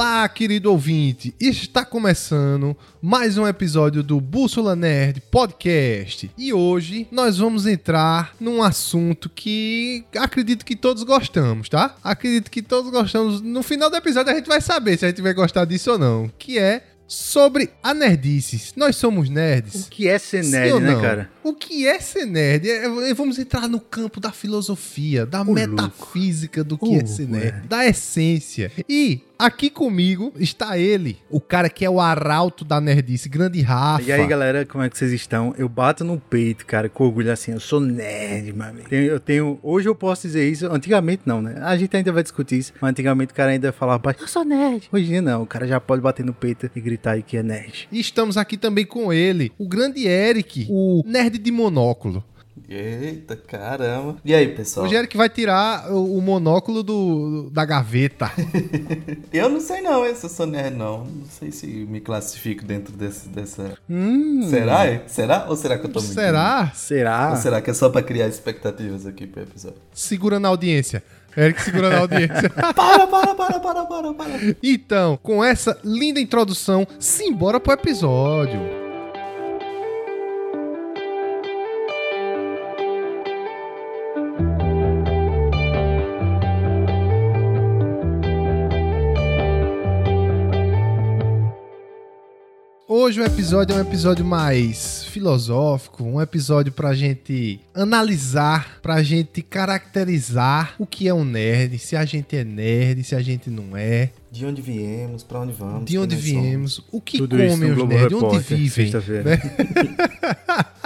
Olá, querido ouvinte! Está começando mais um episódio do Bússola Nerd Podcast. E hoje nós vamos entrar num assunto que acredito que todos gostamos, tá? Acredito que todos gostamos. No final do episódio a gente vai saber se a gente vai gostar disso ou não, que é sobre a nerdice. Nós somos nerds. O que é ser nerd, né, cara? O que é ser nerd? É, é, vamos entrar no campo da filosofia, da o metafísica louco. do que é ser nerd, é. da essência. E aqui comigo está ele, o cara que é o arauto da nerdice, grande Rafa. E aí, galera, como é que vocês estão? Eu bato no peito, cara, com orgulho assim, eu sou nerd, mano. Eu tenho, hoje eu posso dizer isso, antigamente não, né? A gente ainda vai discutir isso, mas antigamente o cara ainda falava, eu sou nerd. Hoje não, o cara já pode bater no peito e gritar aí que é nerd. E estamos aqui também com ele, o grande Eric, o nerd de monóculo. Eita, caramba. E aí, pessoal? O Eric vai tirar o, o monóculo do, da gaveta. eu não sei não, esse eu sou nerd não. Não sei se me classifico dentro desse, dessa... Hum. Será? Será? Ou será que eu tô mentindo? Será? Será? Ou será que é só pra criar expectativas aqui pro episódio? Segura na audiência. Eric segurando a audiência. para, para, para, para, para, para. Então, com essa linda introdução, simbora pro episódio. Hoje o episódio é um episódio mais filosófico, um episódio pra gente analisar, pra gente caracterizar o que é um nerd, se a gente é nerd, se a gente não é. De onde viemos, para onde vamos. De onde viemos, somos. o que Tudo comem os nerds, onde vivem. Né?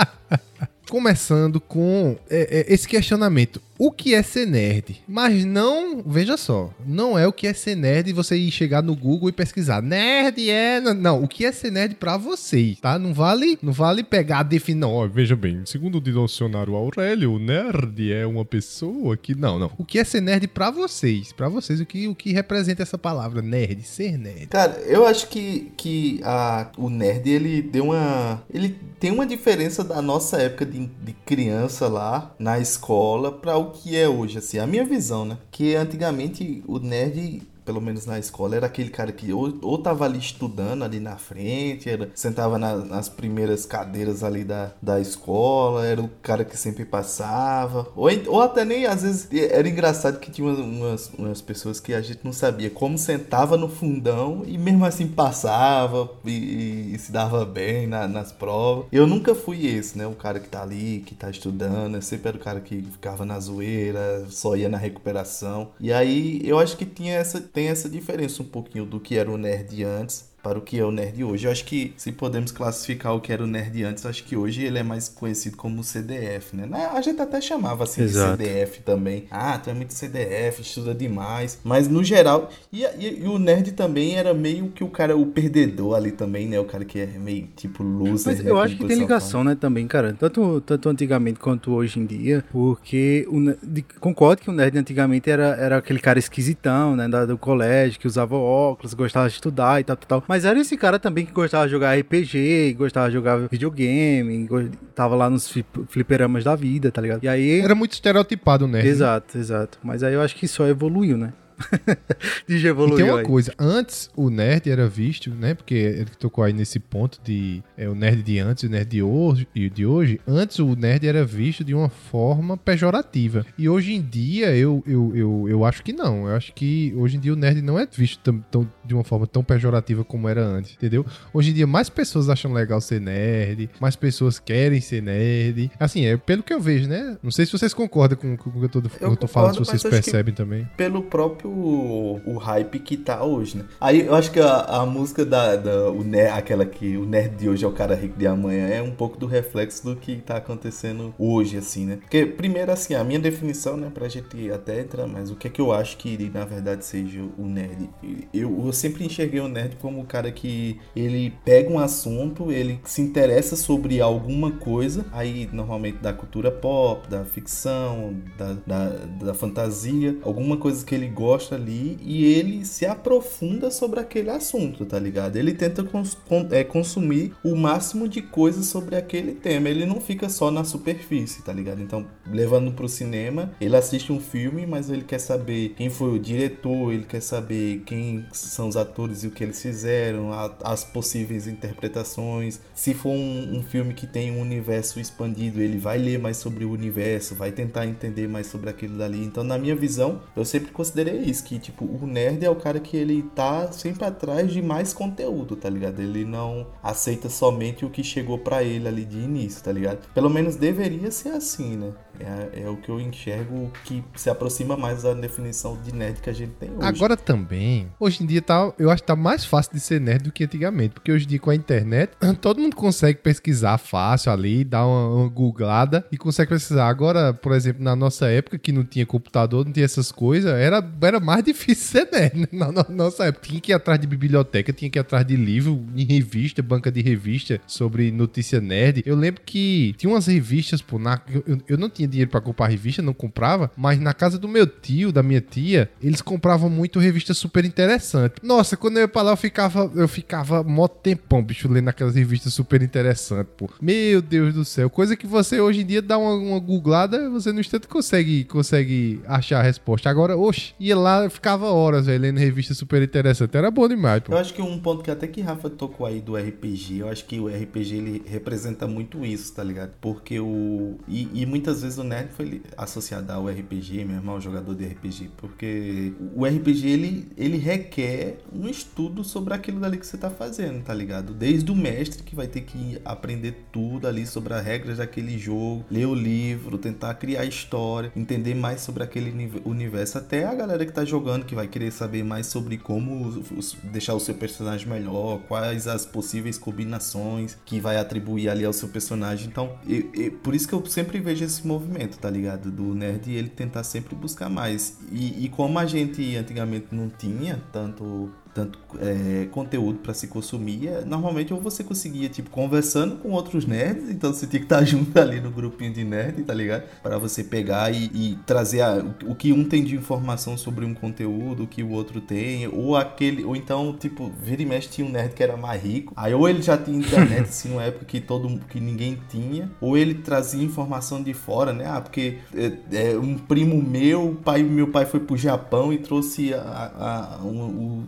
Começando com é, é, esse questionamento o que é ser nerd. Mas não, veja só, não é o que é ser nerd você ir chegar no Google e pesquisar. Nerd é. Não, o que é ser nerd pra vocês, tá? Não vale, não vale pegar a definição. Oh, veja bem, segundo o dicionário Aurélio, nerd é uma pessoa que. Não, não. O que é ser nerd pra vocês? Pra vocês, o que, o que representa essa palavra, nerd, ser nerd? Cara, eu acho que, que a, o nerd, ele deu uma. Ele tem uma diferença da nossa época de, de criança lá na escola pra o que é hoje, assim, a minha visão, né? Que antigamente o nerd pelo menos na escola, era aquele cara que ou, ou tava ali estudando ali na frente, era, sentava na, nas primeiras cadeiras ali da, da escola, era o cara que sempre passava, ou, ou até nem, às vezes, era engraçado que tinha umas, umas pessoas que a gente não sabia como sentava no fundão e mesmo assim passava e, e, se dava bem na, nas provas. Eu nunca fui esse, né? O cara que tá ali, que tá estudando, eu sempre era o cara que ficava na zoeira, só ia na recuperação. E aí eu acho que tinha essa tem essa diferença um pouquinho do que era o nerd antes para o que é o nerd hoje. Eu acho que se podemos classificar o que era o nerd antes, acho que hoje ele é mais conhecido como CDF, né? A gente até chamava assim Exato. de CDF também. Ah, tu é muito CDF, estuda demais. Mas no geral, e, e, e, o nerd também era meio que o cara, o perdedor ali também, né? O cara que é meio tipo loser. Mas né? eu acho que tem ligação, né, também, cara. Tanto, tanto antigamente quanto hoje em dia, porque o, de, concordo que o nerd antigamente era, era aquele cara esquisitão, né? Da, do colégio, que usava óculos, gostava de estudar e tal, tal, tal. Mas era esse cara também que gostava de jogar RPG, gostava de jogar videogame, tava lá nos fliperamas da vida, tá ligado? E aí. Era muito estereotipado, né? Exato, exato. Mas aí eu acho que só evoluiu, né? de evoluiu. E tem uma aí. coisa, antes o nerd era visto, né? Porque ele tocou aí nesse ponto de é, o nerd de antes e o nerd de hoje, de hoje. Antes o nerd era visto de uma forma pejorativa. E hoje em dia eu, eu, eu, eu acho que não. Eu acho que hoje em dia o nerd não é visto tão, tão, de uma forma tão pejorativa como era antes, entendeu? Hoje em dia mais pessoas acham legal ser nerd, mais pessoas querem ser nerd. Assim, é pelo que eu vejo, né? Não sei se vocês concordam com, com o que eu tô, eu, eu tô falando, se vocês percebem também. Pelo próprio próprio o hype que tá hoje, né? Aí eu acho que a, a música da, da o nerd, aquela que o nerd de hoje é o cara rico de amanhã, é um pouco do reflexo do que tá acontecendo hoje, assim, né? Porque, primeiro, assim, a minha definição, né, pra gente até entrar, mas o que é que eu acho que na verdade seja o nerd? Eu, eu sempre enxerguei o nerd como o cara que ele pega um assunto, ele se interessa sobre alguma coisa, aí normalmente da cultura pop, da ficção, da, da, da fantasia, alguma coisa que ele gosta gosta ali e ele se aprofunda sobre aquele assunto, tá ligado? Ele tenta cons é, consumir o máximo de coisas sobre aquele tema. Ele não fica só na superfície, tá ligado? Então, levando pro cinema, ele assiste um filme, mas ele quer saber quem foi o diretor, ele quer saber quem são os atores e o que eles fizeram, a, as possíveis interpretações. Se for um, um filme que tem um universo expandido, ele vai ler mais sobre o universo, vai tentar entender mais sobre aquilo dali. Então, na minha visão, eu sempre considerei isso, que tipo, o nerd é o cara que ele tá sempre atrás de mais conteúdo, tá ligado? Ele não aceita somente o que chegou para ele ali de início, tá ligado? Pelo menos deveria ser assim, né? É, é, o que eu enxergo que se aproxima mais da definição de nerd que a gente tem hoje. Agora também, hoje em dia tá, eu acho que tá mais fácil de ser nerd do que antigamente, porque hoje em dia com a internet, todo mundo consegue pesquisar fácil ali, dar uma, uma googlada e consegue pesquisar. Agora, por exemplo, na nossa época que não tinha computador, não tinha essas coisas, era, era mais difícil ser nerd, né? Na, na nossa época. Tinha que ir atrás de biblioteca, tinha que ir atrás de livro, em revista, banca de revista sobre notícia nerd. Eu lembro que tinha umas revistas, pô, na, eu, eu não tinha tinha dinheiro para comprar revista, não comprava, mas na casa do meu tio, da minha tia, eles compravam muito revista super interessante. Nossa, quando eu ia pra lá, eu ficava, eu ficava mó tempão, bicho, lendo aquelas revistas super interessantes, pô. Meu Deus do céu. Coisa que você hoje em dia dá uma, uma googlada, você no instante consegue, consegue achar a resposta. Agora, oxe, ia lá, ficava horas, velho, lendo revista super interessante. Era bom demais, pô. Eu acho que um ponto que até que Rafa tocou aí do RPG, eu acho que o RPG ele representa muito isso, tá ligado? Porque o. E, e muitas vezes vezes o nerd foi associado ao RPG, meu irmão, jogador de RPG, porque o RPG ele, ele requer um estudo sobre aquilo dali que você tá fazendo, tá ligado? Desde o mestre que vai ter que aprender tudo ali sobre as regras daquele jogo, ler o livro, tentar criar história, entender mais sobre aquele universo, até a galera que tá jogando que vai querer saber mais sobre como deixar o seu personagem melhor, quais as possíveis combinações que vai atribuir ali ao seu personagem. Então, eu, eu, por isso que eu sempre vejo esse movimento movimento, tá ligado? Do nerd ele tentar sempre buscar mais. E, e como a gente antigamente não tinha tanto tanto é, conteúdo para se consumir, é, normalmente ou você conseguia, tipo, conversando com outros nerds, então você tinha que estar junto ali no grupinho de nerd, tá ligado? Para você pegar e, e trazer a, o, o, que um tem de informação sobre um conteúdo, o que o outro tem, ou aquele, ou então, tipo, vira e mexe tinha um nerd que era mais rico, aí ou ele já tinha internet, assim, numa época que todo que ninguém tinha, ou ele trazia informação de fora, né? Ah, porque é, é um primo meu, pai, meu pai foi pro Japão e trouxe a, a, a um,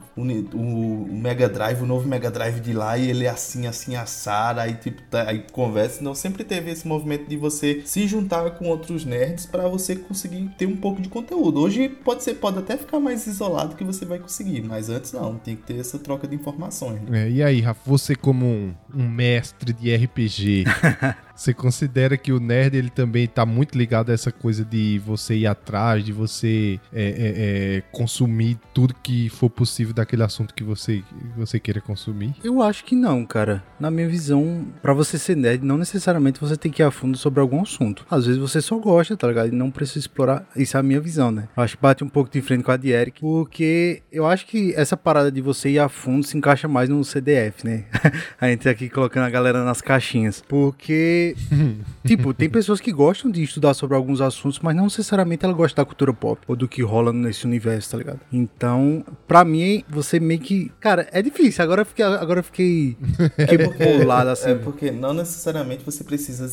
um, o, o, Mega Drive, o novo Mega Drive de lá, e ele é assim, assim, assado, aí tipo, tá, aí conversa. Então sempre teve esse movimento de você se juntar com outros nerds para você conseguir ter um pouco de conteúdo. Hoje pode ser, pode até ficar mais isolado que você vai conseguir, mas antes não, tem que ter essa troca de informações. Né? É, e aí, Rafa, você como um, um mestre de RPG, Você considera que o nerd ele também está muito ligado a essa coisa de você ir atrás, de você é, é, é, consumir tudo que for possível daquele assunto que você, você queira consumir? Eu acho que não, cara. Na minha visão, para você ser nerd, não necessariamente você tem que ir a fundo sobre algum assunto. Às vezes você só gosta, tá ligado? E não precisa explorar. Isso é a minha visão, né? Eu acho que bate um pouco de frente com a de Eric, porque eu acho que essa parada de você ir a fundo se encaixa mais no CDF, né? a gente aqui colocando a galera nas caixinhas. Porque tipo, tem pessoas que gostam de estudar sobre alguns assuntos, mas não necessariamente ela gosta da cultura pop ou do que rola nesse universo, tá ligado? Então, pra mim, você meio que. Cara, é difícil. Agora eu fiquei. Agora eu fiquei. é porque, bolado, assim. É porque não necessariamente você precisa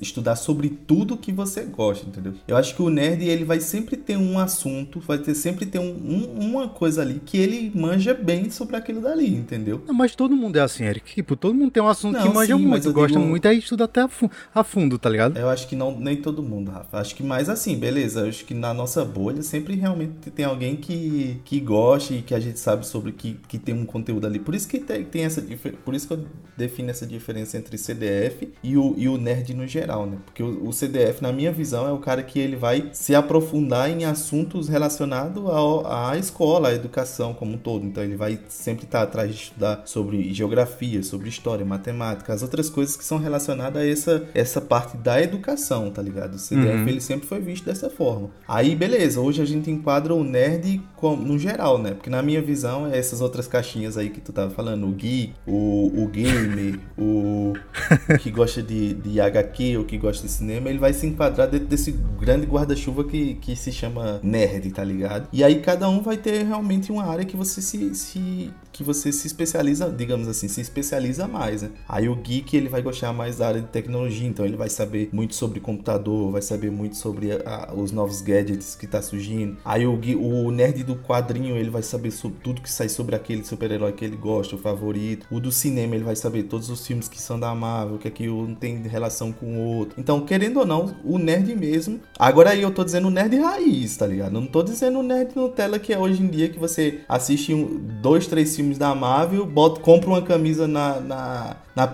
estudar sobre tudo que você gosta, entendeu? Eu acho que o nerd, ele vai sempre ter um assunto, vai ter sempre ter um, um, uma coisa ali que ele manja bem sobre aquilo dali, entendeu? Não, mas todo mundo é assim, Eric. Tipo, todo mundo tem um assunto não, que manja sim, muito, gosta digo... muito, aí estuda até a a fundo, tá ligado? Eu acho que não nem todo mundo, Rafa. Acho que mais assim, beleza. Eu acho que na nossa bolha sempre realmente tem alguém que, que gosta e que a gente sabe sobre que, que tem um conteúdo ali. Por isso que tem, tem essa por isso que eu defino essa diferença entre CDF e o, e o nerd no geral, né? Porque o, o CDF, na minha visão, é o cara que ele vai se aprofundar em assuntos relacionados à escola, à educação como um todo. Então ele vai sempre estar atrás de estudar sobre geografia, sobre história, matemática, as outras coisas que são relacionadas a esse essa, essa parte da educação, tá ligado? O CDF uhum. ele sempre foi visto dessa forma. Aí, beleza, hoje a gente enquadra o nerd como, no geral, né? Porque na minha visão, é essas outras caixinhas aí que tu tava falando, o geek, o, o gamer, o, o que gosta de, de HQ, o que gosta de cinema, ele vai se enquadrar dentro desse grande guarda-chuva que, que se chama nerd, tá ligado? E aí cada um vai ter realmente uma área que você se, se que você se especializa, digamos assim, se especializa mais, né? Aí o geek ele vai gostar mais da área de tecnologia, então ele vai saber muito sobre computador, vai saber muito sobre a, os novos gadgets que tá surgindo. Aí o, o nerd do quadrinho ele vai saber sobre tudo que sai sobre aquele super-herói que ele gosta, o favorito. O do cinema ele vai saber todos os filmes que são da Marvel, que aqui um tem relação com o outro. Então, querendo ou não, o nerd mesmo. Agora aí eu tô dizendo nerd raiz, tá ligado? Não tô dizendo nerd Nutella que é hoje em dia que você assiste um, dois, três filmes filmes da Marvel, bota, compra uma camisa na, na, na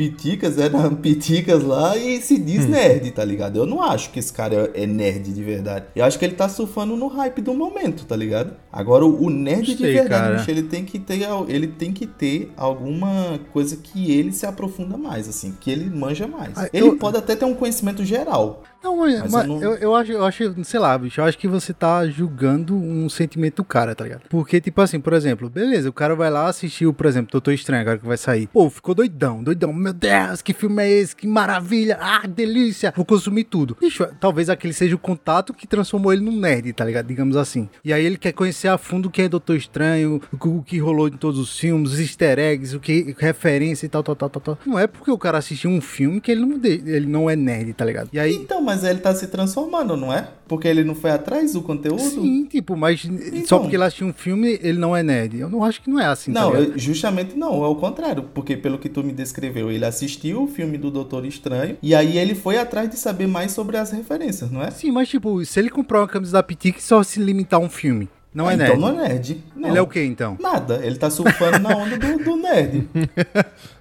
Piticas, é na Piticas lá e se diz hum. nerd, tá ligado? Eu não acho que esse cara é nerd de verdade. Eu acho que ele tá surfando no hype do momento, tá ligado? Agora, o, nerd Gostei, de verdade, bicho, ele tem que ter ele tem que ter alguma coisa que ele se aprofunda mais, assim, que ele manja mais. Ah, ele eu... pode até ter um conhecimento geral. Não, mas, mas eu, não... eu, eu, acho, eu acho, sei lá, bicho, eu acho que você tá julgando um sentimento do cara, tá ligado? Porque, tipo assim, por exemplo, beleza, o cara vai lá assistir, por exemplo, Doutor Estranho, agora que vai sair. Pô, ficou doidão, doidão. Meu Deus, que filme é esse? Que maravilha! Ah, delícia! Vou consumir tudo. Bicho, talvez aquele seja o contato que transformou ele num nerd, tá ligado? Digamos assim. E aí ele quer conhecer a fundo o que é Doutor Estranho, o, o que rolou em todos os filmes, os easter eggs, o que referência e tal, tal, tal, tal, tal. Não é porque o cara assistiu um filme que ele não, ele não é nerd, tá ligado? E aí. Então, mas ele tá se transformando, não é? Porque ele não foi atrás do conteúdo? Sim, tipo, mas então, só porque ele assistiu um filme, ele não é nerd. Eu não acho que não é assim, Não, tá justamente não, é o contrário. Porque pelo que tu me descreveu, ele assistiu o filme do Doutor Estranho e aí ele foi atrás de saber mais sobre as referências, não é? Sim, mas tipo, se ele comprar uma camisa da Pitique só se limitar a um filme, não é, é nerd. Então não é nerd. Não. Ele é o que então? Nada. Ele tá surfando na onda do, do nerd.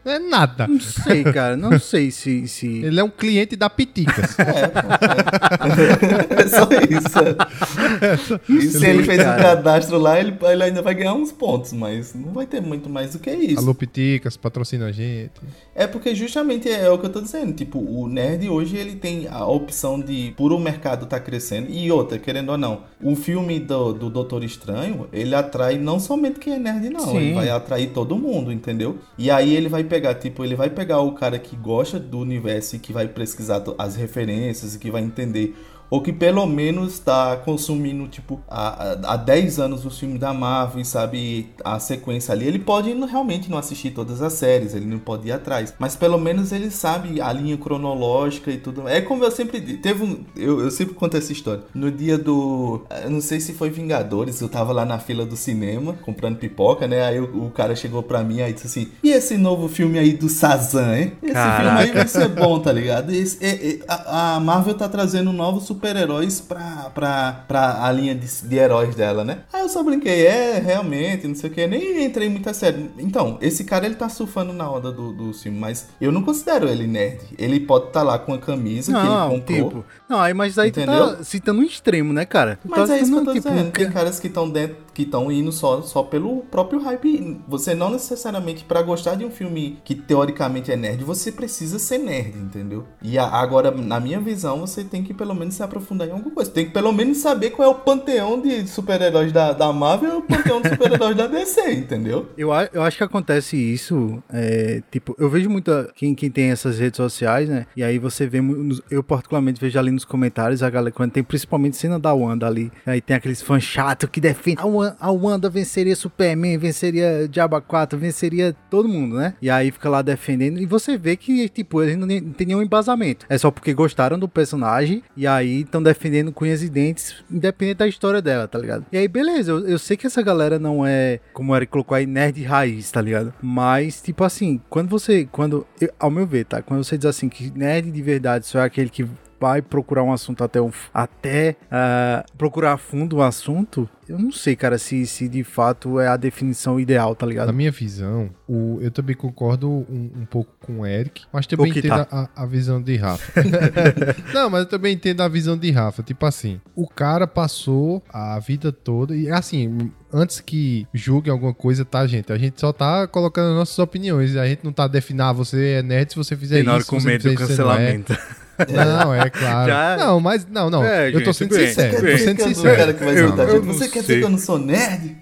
Não é nada. Não sei, cara. Não sei se. se... Ele é um cliente da Piticas. É, é. é só isso. E se ele fez um cadastro lá, ele, ele ainda vai ganhar uns pontos, mas não vai ter muito mais do que isso. Alô, Piticas, patrocina a gente. É porque justamente é o que eu tô dizendo. Tipo, o nerd hoje ele tem a opção de. Por o mercado tá crescendo. E outra, querendo ou não, o filme do, do Doutor Estranho, ele atrai não somente quem é nerd, não. Sim. Ele vai atrair todo mundo, entendeu? E aí ele vai pegar, tipo, ele vai pegar o cara que gosta do universo e que vai pesquisar as referências e que vai entender ou que pelo menos está consumindo, tipo, há, há 10 anos os filmes da Marvel, sabe, a sequência ali, ele pode realmente não assistir todas as séries, ele não pode ir atrás, mas pelo menos ele sabe a linha cronológica e tudo. É como eu sempre teve um, eu, eu sempre conto essa história. No dia do, eu não sei se foi Vingadores, eu tava lá na fila do cinema comprando pipoca, né? Aí o, o cara chegou pra mim aí disse assim: "E esse novo filme aí do Sazan, hein? Esse Caraca. filme aí vai ser bom, tá ligado? Esse, é, é, a, a Marvel tá trazendo um novo super super-heróis pra, pra, pra a linha de, de, heróis dela, né? Aí eu só brinquei, é, realmente, não sei o que, nem entrei muito a sério. Então, esse cara ele tá surfando na onda do, do filme, mas eu não considero ele nerd. Ele pode estar tá lá com a camisa não, que ele comprou. Tipo, não, aí, mas aí entendeu? tu tá citando um extremo, né, cara? Tu mas tá é isso que eu tô tipo, dizendo. Tem caras que estão dentro, que estão indo só, só pelo próprio hype. Você não necessariamente, para gostar de um filme que teoricamente é nerd, você precisa ser nerd, entendeu? E a, agora, na minha visão, você tem que pelo menos se aprofundar em alguma coisa. Tem que pelo menos saber qual é o panteão de super-heróis da, da Marvel e o panteão de super-heróis da DC, entendeu? Eu, eu acho que acontece isso, é, tipo, eu vejo muita, quem, quem tem essas redes sociais, né, e aí você vê, eu particularmente vejo ali nos comentários, a galera, quando tem principalmente cena da Wanda ali, aí tem aqueles fãs chatos que defendem, a Wanda, a Wanda venceria Superman, venceria Diaba 4, venceria todo mundo, né, e aí fica lá defendendo, e você vê que, tipo, eles não tem nenhum embasamento, é só porque gostaram do personagem, e aí estão defendendo com e dentes, independente da história dela, tá ligado? E aí, beleza, eu, eu sei que essa galera não é, como o Eric colocou aí, nerd raiz, tá ligado? Mas, tipo assim, quando você, quando, eu, ao meu ver, tá? Quando você diz assim que nerd de verdade só é aquele que vai procurar um assunto até, um, até uh, procurar a fundo o um assunto, eu não sei, cara, se, se de fato é a definição ideal, tá ligado? Na minha visão, o, eu também concordo um, um pouco com o Eric, mas também entendo tá. a, a, visão de Rafa. não, mas eu também entendo a visão de Rafa. Tipo assim, o cara passou a vida toda, e assim, antes que julguem alguma coisa, tá, gente? A gente só tá colocando nossas opiniões. A gente não tá definindo, ah, você é nerd se você fizer Tem isso. Tem hora com medo do cancelamento. Não, é claro. Já... Não, mas não, não. É, eu tô sendo bem, sincero. Bem. Tô sendo sincero. Cara que vai eu, eu você quer dizer que eu não sou nerd?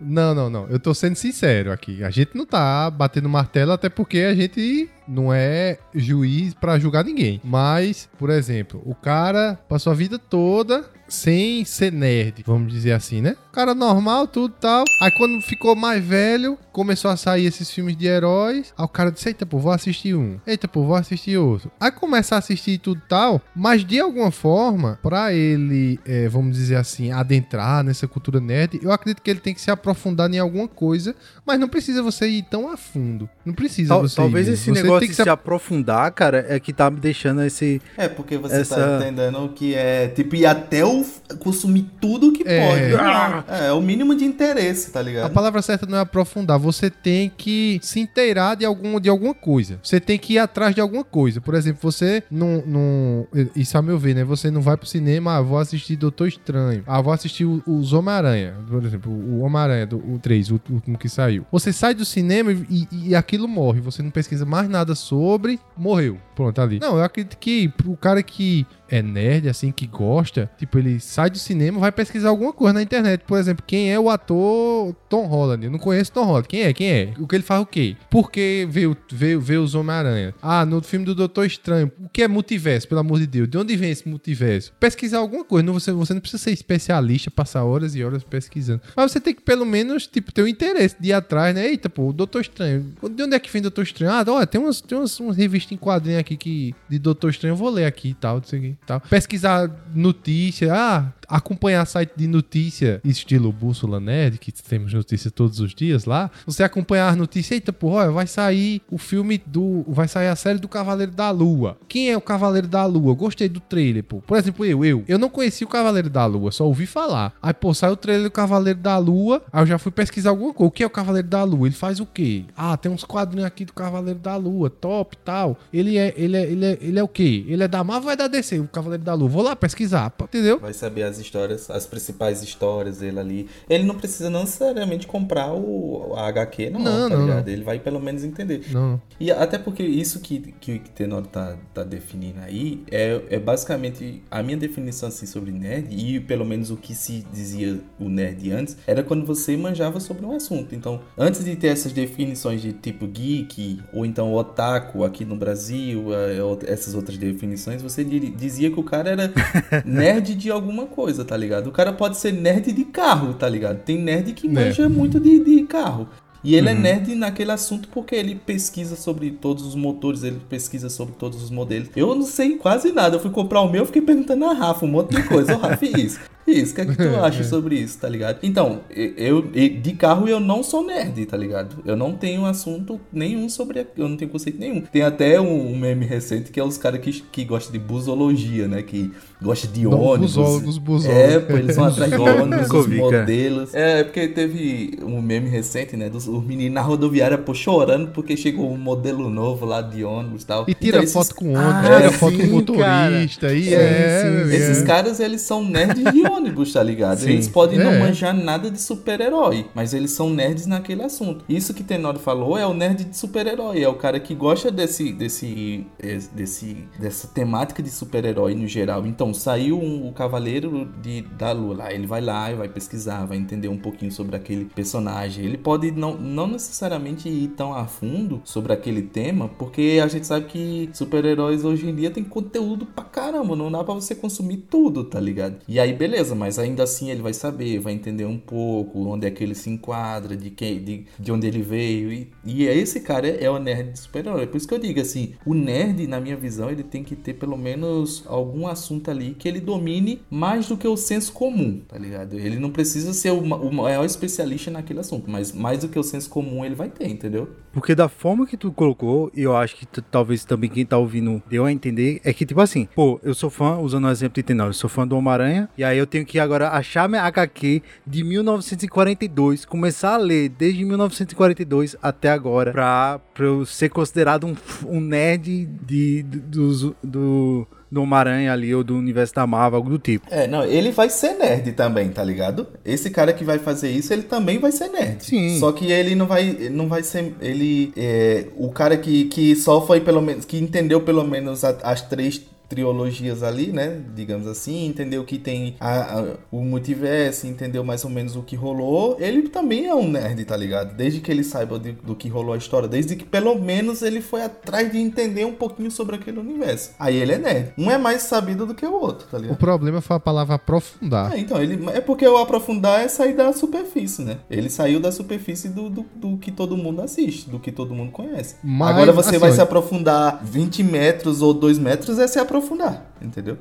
Não, não, não. Eu tô sendo sincero aqui. A gente não tá batendo martelo, até porque a gente não é juiz para julgar ninguém. Mas, por exemplo, o cara passou a vida toda sem ser nerd, vamos dizer assim, né? Cara normal, tudo tal. Aí quando ficou mais velho, começou a sair esses filmes de heróis. Aí o cara disse: Eita, pô, vou assistir um. Eita, pô, vou assistir outro. Aí começa a assistir tudo tal, mas de alguma forma, para ele, é, vamos dizer assim, adentrar nessa cultura nerd, eu acredito que ele tem que se aprofundar em alguma coisa, mas não precisa você ir tão a fundo. Não precisa tal, você Talvez ir. esse você negócio de se, se aprofundar, cara, é que tá me deixando esse. É, porque você tá essa... tá entendendo que é tipo ir até o. consumir tudo que é... pode. Ah! É, é o mínimo de interesse, tá ligado? A palavra certa não é aprofundar. Você tem que se inteirar de, algum, de alguma coisa. Você tem que ir atrás de alguma coisa. Por exemplo, você não. não isso a meu ver, né? Você não vai pro cinema, ah, vou assistir Doutor Estranho. Ah, vou assistir os Homem-Aranha. Por exemplo, o Homem-Aranha, o 3, o último que saiu. Você sai do cinema e, e aquilo morre. Você não pesquisa mais nada sobre, morreu. Pronto, tá ali. Não, eu acredito que o cara que é nerd, assim, que gosta, tipo, ele sai do cinema vai pesquisar alguma coisa na internet. Por exemplo, quem é o ator Tom Holland? Eu não conheço Tom Holland. Quem é? Quem é? O que ele faz o quê? Por que veio, veio, veio os Homem-Aranha? Ah, no filme do Doutor Estranho. O que é multiverso, pelo amor de Deus? De onde vem esse multiverso? Pesquisar alguma coisa. Não, você, você não precisa ser especialista, passar horas e horas pesquisando. Mas você tem que, pelo menos, tipo, ter o interesse de ir atrás, né? Eita, pô, o Doutor Estranho. De onde é que vem o Doutor Estranho? Ah, olha, tem umas, tem umas, umas revistas em quadrinho aqui que, de Doutor Estranho. Eu vou ler aqui e tal, não sei o que tal. Pesquisar notícia, ah, acompanhar site de notícia, estilo Bússola Nerd, que temos notícia todos os dias lá. Você acompanhar as notícias, eita, porra, vai sair o filme do. Vai sair a série do Cavaleiro da Lua. Quem é o Cavaleiro da Lua? Gostei do trailer, pô. Por exemplo, eu, eu. Eu não conheci o Cavaleiro da Lua, só ouvi falar. Aí, pô, saiu o trailer do Cavaleiro da Lua. Aí eu já fui pesquisar alguma coisa. O que é o Cavaleiro da Lua? Ele faz o quê? Ah, tem uns quadrinhos aqui do Cavaleiro da Lua, top tal. Ele é, ele é, ele é, ele é o quê? Ele é da Marvel ou é da DC, Cavaleiro da Lua? Vou lá pesquisar, entendeu? Vai saber as histórias, as principais histórias dele ali. Ele não precisa não necessariamente comprar o a HQ, não, não tá não, ligado? Não. Ele vai pelo menos entender. Não. E até porque isso que, que o Tenor tá, tá definindo aí é, é basicamente a minha definição assim sobre nerd, e pelo menos o que se dizia o nerd antes, era quando você manjava sobre um assunto. Então, antes de ter essas definições de tipo geek, ou então otaku aqui no Brasil, essas outras definições, você dizia que o cara era nerd de alguma coisa, tá ligado? O cara pode ser nerd de carro, tá ligado? Tem nerd que manja muito de, de carro. E ele é uhum. é nerd naquele assunto porque ele pesquisa sobre todos os motores, ele pesquisa sobre todos os modelos. Eu não sei quase nada. Eu fui comprar o meu, fiquei perguntando a Rafa um monte de coisa. Ô, Rafa, isso? Isso, o que é que tu acha sobre isso, tá ligado? Então, eu de carro eu não sou nerd, tá ligado? Eu não tenho assunto nenhum sobre. Eu não tenho conceito nenhum. Tem até um meme recente que é os caras que, que gostam de busologia, né? Que gostam de não, ônibus. Busólogos, busólogos. É, pô, eles vão atrás de ônibus, os modelos. É, porque teve um meme recente, né? Dos meninos na rodoviária, pô, chorando porque chegou um modelo novo lá de ônibus e tal. E tira então, foto esses... com ônibus, ah, tira sim, foto com motorista. Cara. E é, é, sim, Esses caras, eles são nerds de ônibus ônibus, tá ligado? Sim. Eles podem é. não manjar nada de super-herói, mas eles são nerds naquele assunto. Isso que Tenório falou é o nerd de super-herói, é o cara que gosta desse, desse, desse dessa temática de super-herói no geral. Então, saiu um, o Cavaleiro de, da Lua lá, ele vai lá e vai pesquisar, vai entender um pouquinho sobre aquele personagem. Ele pode não, não necessariamente ir tão a fundo sobre aquele tema, porque a gente sabe que super-heróis hoje em dia tem conteúdo pra caramba, não dá pra você consumir tudo, tá ligado? E aí, beleza, beleza, mas ainda assim ele vai saber, vai entender um pouco onde é que ele se enquadra, de quem, de, de onde ele veio. E, e esse cara é, é o nerd super-herói. Por isso que eu digo assim, o nerd, na minha visão, ele tem que ter pelo menos algum assunto ali que ele domine mais do que o senso comum, tá ligado? Ele não precisa ser o, o maior especialista naquele assunto, mas mais do que o senso comum ele vai ter, entendeu? Porque da forma que tu colocou, e eu acho que talvez também quem tá ouvindo deu a entender, é que tipo assim, pô, eu sou fã, usando o exemplo de Tenor, eu sou fã do Homem-Aranha, e aí eu tenho que agora achar minha HQ de 1942, começar a ler desde 1942 até agora, pra, pra eu ser considerado um, um nerd de, do, do do Homem-Aranha ali ou do universo da Marvel, algo do tipo. É, não, ele vai ser nerd também, tá ligado? Esse cara que vai fazer isso, ele também vai ser nerd. Sim. Só que ele não vai, não vai ser. Ele. É, o cara que, que só foi pelo menos. Que entendeu pelo menos as três trilogias ali, né? Digamos assim, entendeu que tem a, a, o multiverso, entendeu mais ou menos o que rolou. Ele também é um nerd, tá ligado? Desde que ele saiba de, do que rolou a história, desde que pelo menos ele foi atrás de entender um pouquinho sobre aquele universo. Aí ele é nerd. Um é mais sabido do que o outro, tá ligado? O problema foi a palavra aprofundar. É, então, ele, é porque o aprofundar é sair da superfície, né? Ele saiu da superfície do, do, do que todo mundo assiste, do que todo mundo conhece. Mas, Agora você assim, vai se aprofundar 20 metros ou 2 metros, é se aprofundar aprofundar, entendeu?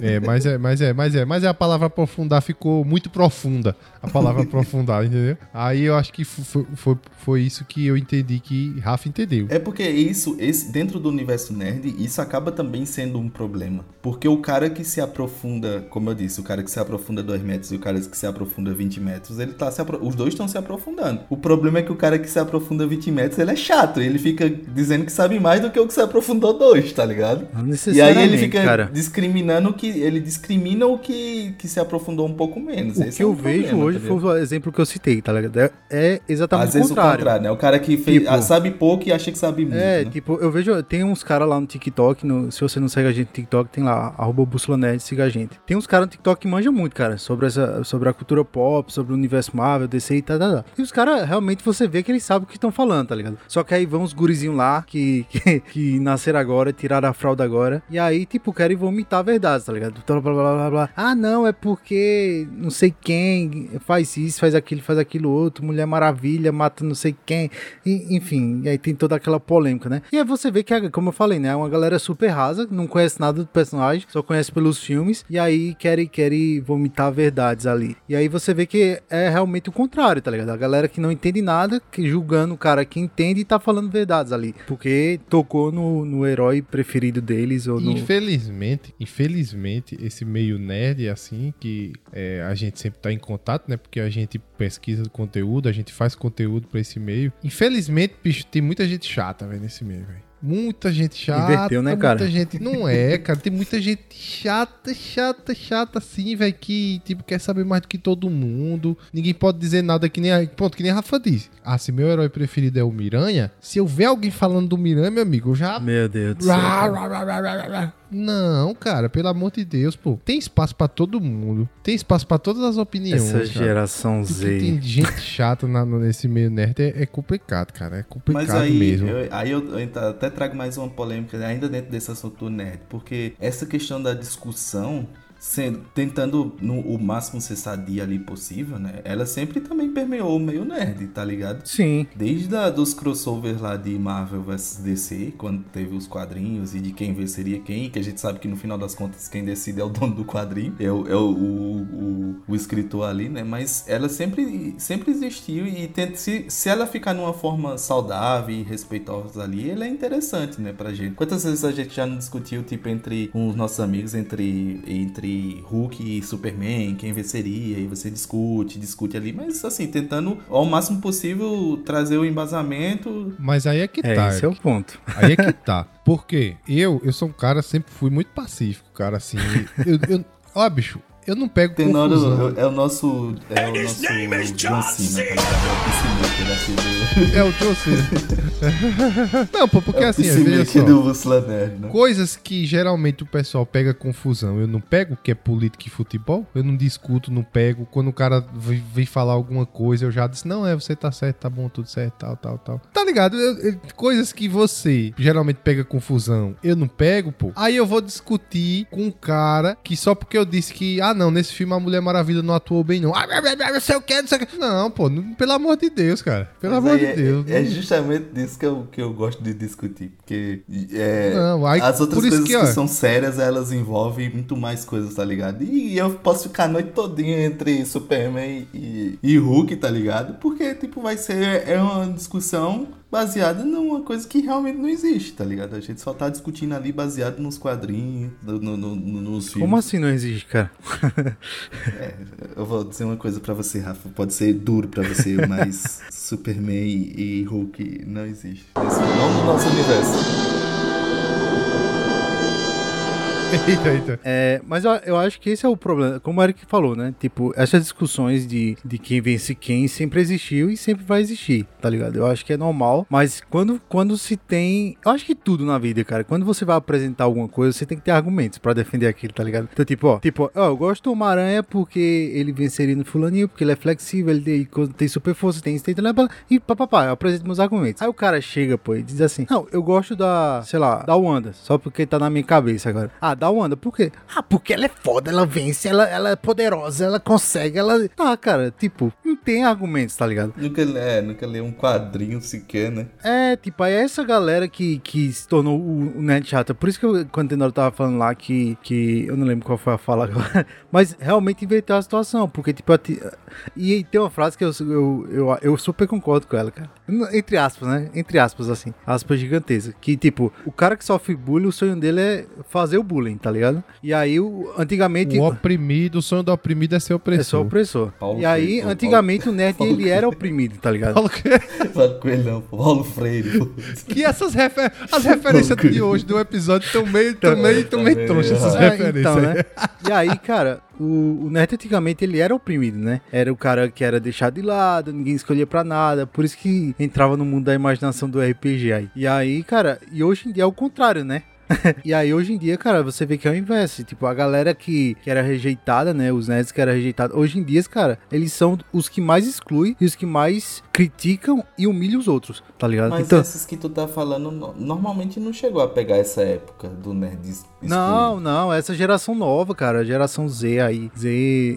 É, mas é, mas é, mas é, mas é a palavra aprofundar ficou muito profunda. A palavra aprofundar, entendeu? Aí eu acho que foi, foi, foi isso que eu entendi que Rafa entendeu. É porque isso, esse, dentro do universo nerd, isso acaba também sendo um problema. Porque o cara que se aprofunda, como eu disse, o cara que se aprofunda 2 metros e o cara que se aprofunda 20 metros, ele tá se os dois estão se aprofundando. O problema é que o cara que se aprofunda 20 metros, ele é chato. Ele fica dizendo que sabe mais do que o que se aprofundou dois, tá ligado? E aí ele fica cara. Discriminando que. Ele discrimina o que, que se aprofundou um pouco menos. O Esse que é eu problema, vejo hoje tá foi o exemplo que eu citei, tá ligado? É, é exatamente Às o contrário. o contrário, né? O cara que fez, tipo, sabe pouco e acha que sabe muito. É, né? tipo, eu vejo. Tem uns caras lá no TikTok, no, se você não segue a gente no TikTok, tem lá, arroba Bússola Nerd, siga a gente. Tem uns caras no TikTok que manjam muito, cara, sobre, essa, sobre a cultura pop, sobre o universo Marvel, DC e tal, tal, tal. E os caras, realmente, você vê que eles sabem o que estão falando, tá ligado? Só que aí vão os gurizinhos lá que, que, que nasceram agora, tiraram a fralda agora. E aí, tipo, querem vomitar a verdade, tá ligado? Blá, blá, blá, blá, blá. Ah, não, é porque não sei quem faz isso, faz aquilo, faz aquilo outro, Mulher Maravilha mata não sei quem, e, enfim, e aí tem toda aquela polêmica, né? E aí você vê que, como eu falei, né, é uma galera super rasa, não conhece nada do personagem, só conhece pelos filmes, e aí querem, querem vomitar verdades ali. E aí você vê que é realmente o contrário, tá ligado? A galera que não entende nada, que julgando o cara que entende e tá falando verdades ali, porque tocou no, no herói preferido deles ou no... Infelizmente, infelizmente, esse meio nerd, assim, que é, a gente sempre tá em contato, né, porque a gente pesquisa conteúdo, a gente faz conteúdo para esse meio. Infelizmente, bicho, tem muita gente chata, velho, nesse meio, velho. Muita gente chata. Inverteu, né, cara? Muita gente. Não é, cara. Tem muita gente chata, chata, chata, assim, velho, que, tipo, quer saber mais do que todo mundo. Ninguém pode dizer nada que nem a. Ponto, que nem a Rafa disse. Ah, se meu herói preferido é o Miranha, se eu ver alguém falando do Miranha, meu amigo, eu já. Meu Deus do céu. Não, cara, pelo amor de Deus, pô. Tem espaço para todo mundo. Tem espaço para todas as opiniões. Essa geração Z. Tem gente chata na, nesse meio nerd é, é, complicado, cara. É complicado Mas aí, mesmo. Eu, aí eu, eu até trago mais uma polêmica ainda dentro desse assunto do nerd. Porque essa questão da discussão sendo, tentando no, o máximo ser sadia ali possível, né? Ela sempre também permeou o meio nerd, tá ligado? Sim. Desde a, dos crossovers lá de Marvel vs DC, quando teve os quadrinhos e de quem venceria quem, que a gente sabe que no final das contas quem decide é o dono do quadrinho, é o, é o, o, o, escritor ali, né? Mas ela sempre, sempre existiu e tenta, se, se ela ficar numa forma saudável e respeitosa ali, ela é interessante, né, pra gente. Quantas vezes a gente já não discutiu, tipo, entre os nossos amigos, entre, entre Hulk e Superman, quem venceria, e você discute, discute ali, mas assim, tentando ao máximo possível trazer o embasamento. Mas aí é que é, tá. Esse é o ponto. Aí é que tá. Porque eu, eu sou um cara, sempre fui muito pacífico, cara, assim. Eu, eu, ó, bicho, eu não pego Tenório confusão. é o nosso. É o nosso John Cena, tá ligado? É o John Cena. não, pô, porque é assim, veja só. Do né? Coisas que geralmente o pessoal pega confusão. Eu não pego, que é política e futebol. Eu não discuto, não pego. Quando o cara vem falar alguma coisa, eu já disse, não, é, você tá certo, tá bom, tudo certo, tal, tal, tal. Tá ligado? Eu, eu, coisas que você geralmente pega confusão, eu não pego, pô. Aí eu vou discutir com um cara que só porque eu disse que, ah, não, nesse filme a Mulher Maravilha não atuou bem, não. Ah, não sei o que, não sei o que. Não, pô, não, pelo amor de Deus, cara. Pelo Mas amor de é, Deus. É, é, justamente disso que eu, que eu gosto de discutir. Porque é, não, aí, as outras coisas que, que são sérias, elas envolvem muito mais coisas, tá ligado? E eu posso ficar a noite todinha entre Superman e, e Hulk, tá ligado? Porque, tipo, vai ser é uma discussão baseada numa coisa que realmente não existe, tá ligado? A gente só tá discutindo ali baseado nos quadrinhos, no, no, no, nos filmes. Como assim não existe, cara? é, eu vou dizer uma coisa para você, Rafa. Pode ser duro para você, mas Superman e Hulk não existe. Não no nosso universo. eita, eita. É, mas eu, eu, acho que esse é o problema, como o Eric falou, né? Tipo, essas discussões de, de quem vence quem sempre existiu e sempre vai existir, tá ligado? Eu acho que é normal, mas quando, quando se tem. Eu acho que tudo na vida, cara, quando você vai apresentar alguma coisa, você tem que ter argumentos pra defender aquilo, tá ligado? Então, tipo, ó, tipo, ó, eu gosto do Homem-Aranha porque ele venceria no fulaninho, porque ele é flexível, ele tem, tem super força, tem instinto, e papapá, eu apresento meus argumentos. Aí o cara chega, pô, e diz assim: Não, eu gosto da, sei lá, da Wanda, só porque tá na minha cabeça agora. Ah, da Wanda. Por quê? Ah, porque ela é foda, ela vence, ela, ela é poderosa, ela consegue, ela. Ah, cara, tipo, não tem argumentos, tá ligado? Nunca, é, nunca lê um quadrinho sequer, né? É, tipo, aí é essa galera que, que se tornou o, o Nerd Chata. Por isso que eu, quando o Tenor tava falando lá que, que. Eu não lembro qual foi a fala agora. Mas realmente inverteu a situação. Porque, tipo, e tem uma frase que eu, eu, eu, eu super concordo com ela, cara. Entre aspas, né? Entre aspas, assim. Aspas gigantescas. Que, tipo, o cara que sofre bullying, o sonho dele é fazer o bullying, tá ligado? E aí, o, antigamente. O oprimido, o sonho do oprimido é ser opressor. É ser opressor. Paulo e aí, Freire, antigamente, Paulo... o nerd, Paulo ele era oprimido, tá ligado? Paulo Coelhão, Paulo Freire. que essas refer... as referências de hoje do episódio estão meio, tão meio, tão meio tronchas, essas é, referências. Então, né? E aí, cara, o, o nerd antigamente ele era oprimido, né? Era o cara que era deixado de lado, ninguém escolhia pra nada, por isso que entrava no mundo da imaginação do RPG aí. E aí, cara, e hoje em dia é o contrário, né? e aí, hoje em dia, cara, você vê que é o inverso. Tipo, a galera que, que era rejeitada, né? Os nerds que eram rejeitados. Hoje em dia, cara, eles são os que mais excluem e os que mais criticam e humilham os outros, tá ligado? Mas então... esses que tu tá falando, normalmente não chegou a pegar essa época do nerd excluir. Não, não. Essa geração nova, cara. Geração Z aí. Z,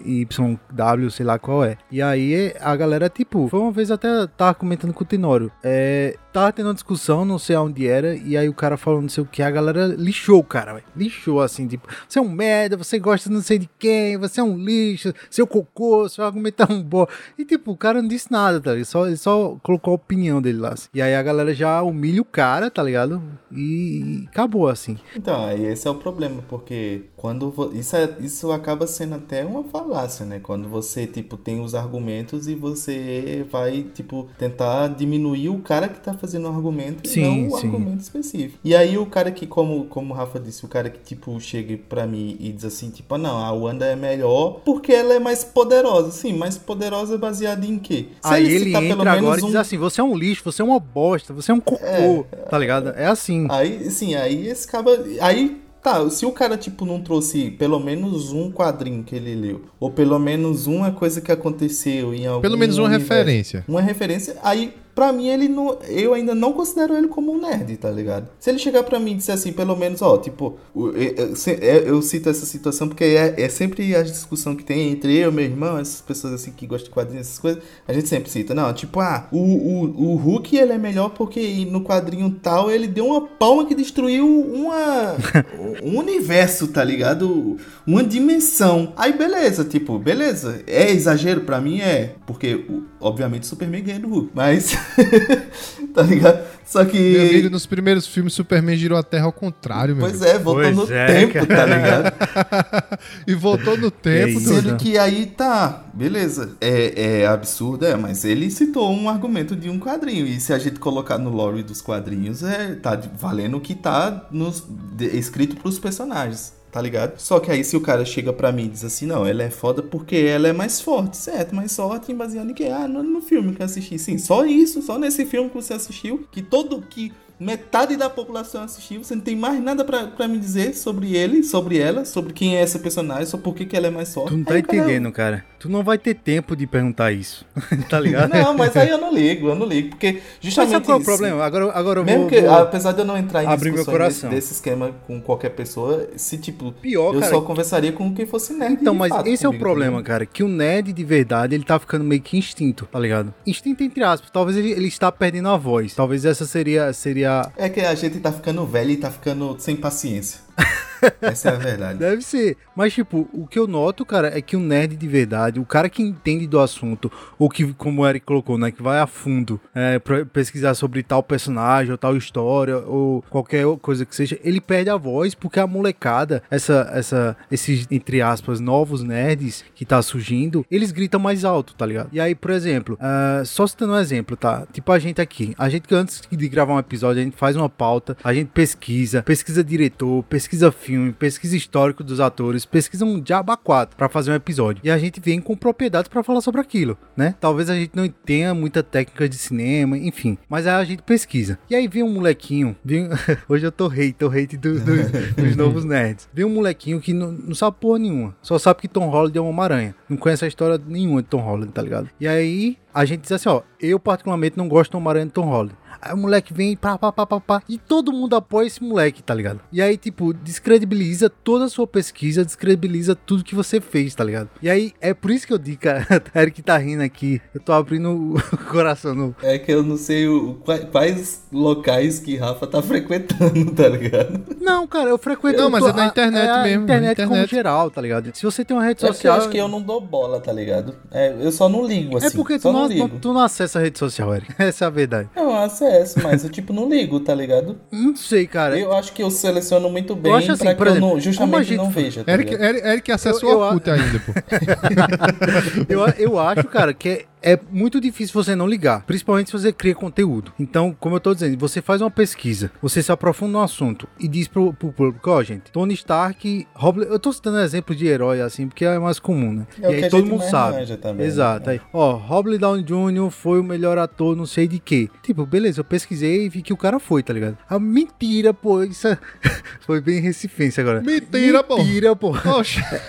Y, W, sei lá qual é. E aí, a galera, tipo, foi uma vez até tava comentando com o Tenório. É, tava tendo uma discussão, não sei aonde era, e aí o cara falou não sei o que, a galera lixou o cara, véio. lixou assim, tipo, você é um merda, você gosta não sei de quem, você é um lixo, seu cocô, seu argumento é um bom. E tipo, o cara não disse nada, tá ligado? Só, ele só colocou a opinião dele lá. Assim. E aí a galera já humilha o cara, tá ligado? E, e acabou assim. Então, aí esse é o problema, porque quando isso, é, isso acaba sendo até uma falácia, né? Quando você, tipo, tem os argumentos e você vai, tipo, tentar diminuir o cara que tá fazendo o argumento sim, e não o sim. argumento específico. E aí o cara que, como, como o Rafa disse, o cara que, tipo, chega pra mim e diz assim, tipo, não, a Wanda é melhor porque ela é mais poderosa. Sim, mais poderosa baseada em quê? Se aí ele, ele entra agora um... e diz assim, você é um lixo, você é uma bosta, você é um cocô, é, tá ligado? É assim. Aí, sim, aí esse cara... Aí Tá, se o cara, tipo, não trouxe pelo menos um quadrinho que ele leu, ou pelo menos uma coisa que aconteceu em algum Pelo menos uma universo, referência. Uma referência, aí pra mim ele não. Eu ainda não considero ele como um nerd, tá ligado? Se ele chegar pra mim e disser assim, pelo menos, ó, tipo, eu, eu, eu cito essa situação porque é, é, sempre a discussão que tem entre eu e meu irmão, essas pessoas assim que gostam de quadrinhos, essas coisas, a gente sempre cita, não, tipo, ah, o, o, o Hulk ele é melhor porque no quadrinho tal ele deu uma palma que destruiu uma, um universo, tá ligado? Uma dimensão. Aí beleza, tipo, beleza. É exagero pra mim? É. Porque, obviamente, o Superman ganha do Hulk. Mas. tá ligado? Só que. Meu amigo, nos primeiros filmes, Superman girou a Terra ao contrário, meu Pois amigo. é, voltou pois no é, tempo, cara. tá ligado? e voltou no tempo, Sendo que aí tá, beleza. É, é absurdo, é, mas ele citou um argumento de um quadrinho. E se a gente colocar no lore dos quadrinhos, é, tá valendo o que tá nos, de, escrito pros personagens tá ligado? Só que aí se o cara chega pra mim e diz assim, não, ela é foda porque ela é mais forte, certo? Mais forte baseado em que? Ah, no, no filme que eu assisti. Sim, só isso, só nesse filme que você assistiu, que todo, que metade da população assistiu, você não tem mais nada para me dizer sobre ele, sobre ela, sobre quem é essa personagem, só por que ela é mais forte. Tu não tá aí, entendendo, cara, cara. Tu não vai ter tempo de perguntar isso, tá ligado? Não, mas aí eu não ligo, eu não ligo, porque justamente. Mas qual é o problema? Agora, agora eu Mesmo vou, que, vou apesar de eu não entrar em abrir meu coração. Desse, desse, esquema com qualquer pessoa, se tipo, Pior, eu cara, só conversaria com quem fosse nerd. Então, mas fato, esse é o problema, também. cara, que o nerd de verdade, ele tá ficando meio que instinto, tá ligado? Instinto entre aspas, talvez ele, ele está perdendo a voz. Talvez essa seria seria É que a gente tá ficando velho e tá ficando sem paciência. Essa é a verdade. Deve ser. Mas, tipo, o que eu noto, cara, é que o nerd de verdade, o cara que entende do assunto, ou que, como o Eric colocou, né, que vai a fundo é, pra pesquisar sobre tal personagem, ou tal história, ou qualquer coisa que seja, ele perde a voz porque a molecada, essa, essa, esses, entre aspas, novos nerds que tá surgindo, eles gritam mais alto, tá ligado? E aí, por exemplo, uh, só citando um exemplo, tá? Tipo a gente aqui, a gente antes de gravar um episódio, a gente faz uma pauta, a gente pesquisa, pesquisa diretor, pesquisa filme, filme, pesquisa histórico dos atores, pesquisa um diaba 4 para fazer um episódio. E a gente vem com propriedades para falar sobre aquilo, né? Talvez a gente não tenha muita técnica de cinema, enfim. Mas aí a gente pesquisa. E aí vem um molequinho, vem... hoje eu tô hate, tô hate do, do, dos novos nerds. Vem um molequinho que não, não sabe porra nenhuma. Só sabe que Tom Holland é uma Homem-Aranha. Não conhece a história nenhuma de Tom Holland, tá ligado? E aí a gente diz assim, ó, eu particularmente não gosto do Homem-Aranha de Tom Holland. Aí o moleque vem, pá, pá, pá, pá, pá, e todo mundo apoia esse moleque, tá ligado? E aí, tipo, descredibiliza toda a sua pesquisa, descredibiliza tudo que você fez, tá ligado? E aí, é por isso que eu digo, cara, Eric tá rindo aqui, eu tô abrindo o coração no... É que eu não sei o, quais locais que Rafa tá frequentando, tá ligado? Não, cara, eu frequento... Não, mas é na internet é mesmo. Internet, internet como geral, tá ligado? Se você tem uma rede é social... eu acho que eu não dou bola, tá ligado? É, eu só não ligo, é assim. É porque tu não, não, tu não acessa a rede social, Eric. Essa é a verdade. Eu acesso, mas eu, tipo, não ligo, tá ligado? Não sei, cara. Eu acho que eu seleciono muito bem eu acho assim, pra que exemplo, eu não, justamente não veja. Tá Eric, Eric, Eric acessa o Orkut ainda, pô. eu, eu acho, cara, que é é muito difícil você não ligar, principalmente se você cria conteúdo. Então, como eu tô dizendo, você faz uma pesquisa, você se aprofunda no assunto e diz pro, pro público, ó, oh, gente, Tony Stark, Rob, eu tô citando exemplo de herói assim, porque é mais comum, né? É e aí todo mundo sabe. Também, Exato. Né? Aí, ó, Rob Downey Jr. foi o melhor ator, não sei de quê. Tipo, beleza, eu pesquisei e vi que o cara foi, tá ligado? A mentira, pô, isso é... foi bem recifense agora. Mentira, pô. Mentira, pô.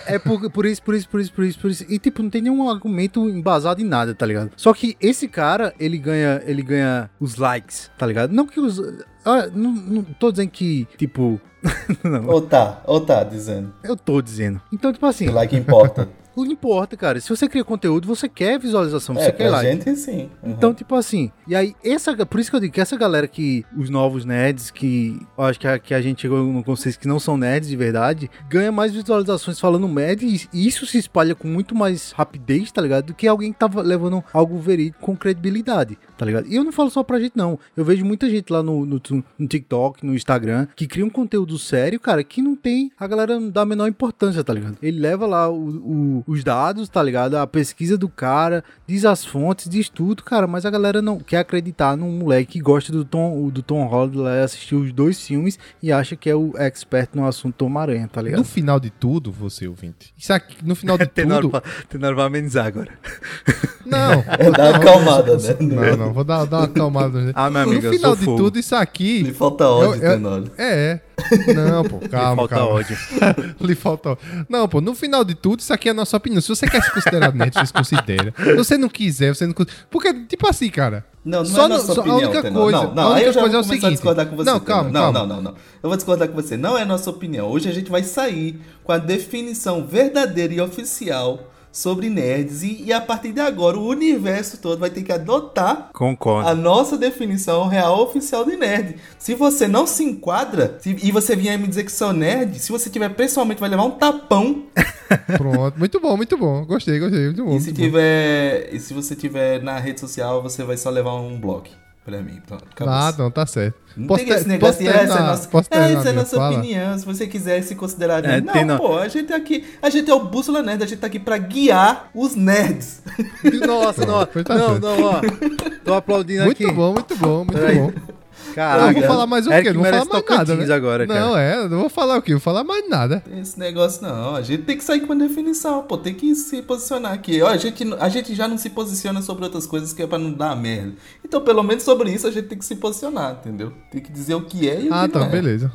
É, é por, por isso, por isso, por isso, por isso, por isso. E tipo, não tem nenhum argumento embasado em nada, tá ligado? Só que esse cara, ele ganha, ele ganha os likes, tá ligado? Não que os. Ah, não, não tô dizendo que, tipo. não. Ou tá, ou tá dizendo. Eu tô dizendo. Então, tipo assim. O like importa. Não importa, cara. Se você cria conteúdo, você quer visualização, você é, quer like. gente sim. Uhum. Então, tipo assim, e aí, essa, por isso que eu digo que essa galera que, os novos nerds, que eu acho que a, que a gente chegou no conceito que não são nerds de verdade, ganha mais visualizações falando média e isso se espalha com muito mais rapidez, tá ligado? Do que alguém que tava levando algo verídico com credibilidade tá ligado? E eu não falo só pra gente, não. Eu vejo muita gente lá no, no, no TikTok, no Instagram, que cria um conteúdo sério, cara, que não tem, a galera não dá a menor importância, tá ligado? Ele leva lá o, o, os dados, tá ligado? A pesquisa do cara, diz as fontes, diz tudo, cara, mas a galera não quer acreditar num moleque que gosta do Tom, do Tom Holland lá, assistiu os dois filmes e acha que é o expert no assunto Tom Aranha, tá ligado? No final de tudo, você ouvinte, isso aqui, no final de tudo... Tem hora pra amenizar agora. Não. É dar uma acalmada, né? Não, não, vou dar, dar uma acalmada. Ah, meu amigo, No final de fogo. tudo, isso aqui. Lhe falta ódio, eu, eu, É. Não, pô, calma. Lhe falta calma. ódio. Lhe falta ódio. Não, pô, no final de tudo, isso aqui é a nossa opinião. Se você quer se considerar neto, você se considera. Se você não quiser, você não. Porque, tipo assim, cara. Não, não só é nossa no, opinião, a única coisa, não, não, a única aí eu já coisa vou é o seguinte. discordar com você. Não, calma, não, calma. não, não, não. Eu vou discordar com você. Não é nossa opinião. Hoje a gente vai sair com a definição verdadeira e oficial sobre nerds. E, e, a partir de agora, o universo todo vai ter que adotar Concordo. a nossa definição real oficial de nerd. Se você não se enquadra se, e você vier me dizer que sou nerd, se você tiver pessoalmente, vai levar um tapão. Pronto, muito bom, muito bom. Gostei, gostei, muito bom. E se, tiver, e se você tiver na rede social, você vai só levar um bloco pra mim. Pronto, ah, não, tá certo. Não posso tem esse negócio de essa é nossa, é, essa é nossa opinião. Se você quiser se considerar é, nerd. não, pô, a gente é aqui. A gente é o Bússola Nerd, a gente tá aqui pra guiar os nerds. Nossa, não, tá não, não, ó. Tô aplaudindo muito aqui. Muito bom, muito bom, muito bom. Caraca. Eu vou falar mais o quê? Não vou falar mais nada, né? agora, cara. Não, é, não vou falar o quê? Vou falar mais nada. Esse negócio não, a gente tem que sair com a definição, pô, tem que se posicionar aqui. Ó, a gente, a gente já não se posiciona sobre outras coisas que é pra não dar merda. Então, pelo menos sobre isso, a gente tem que se posicionar, entendeu? Tem que dizer o que é e o ah, que tá, não é. beleza.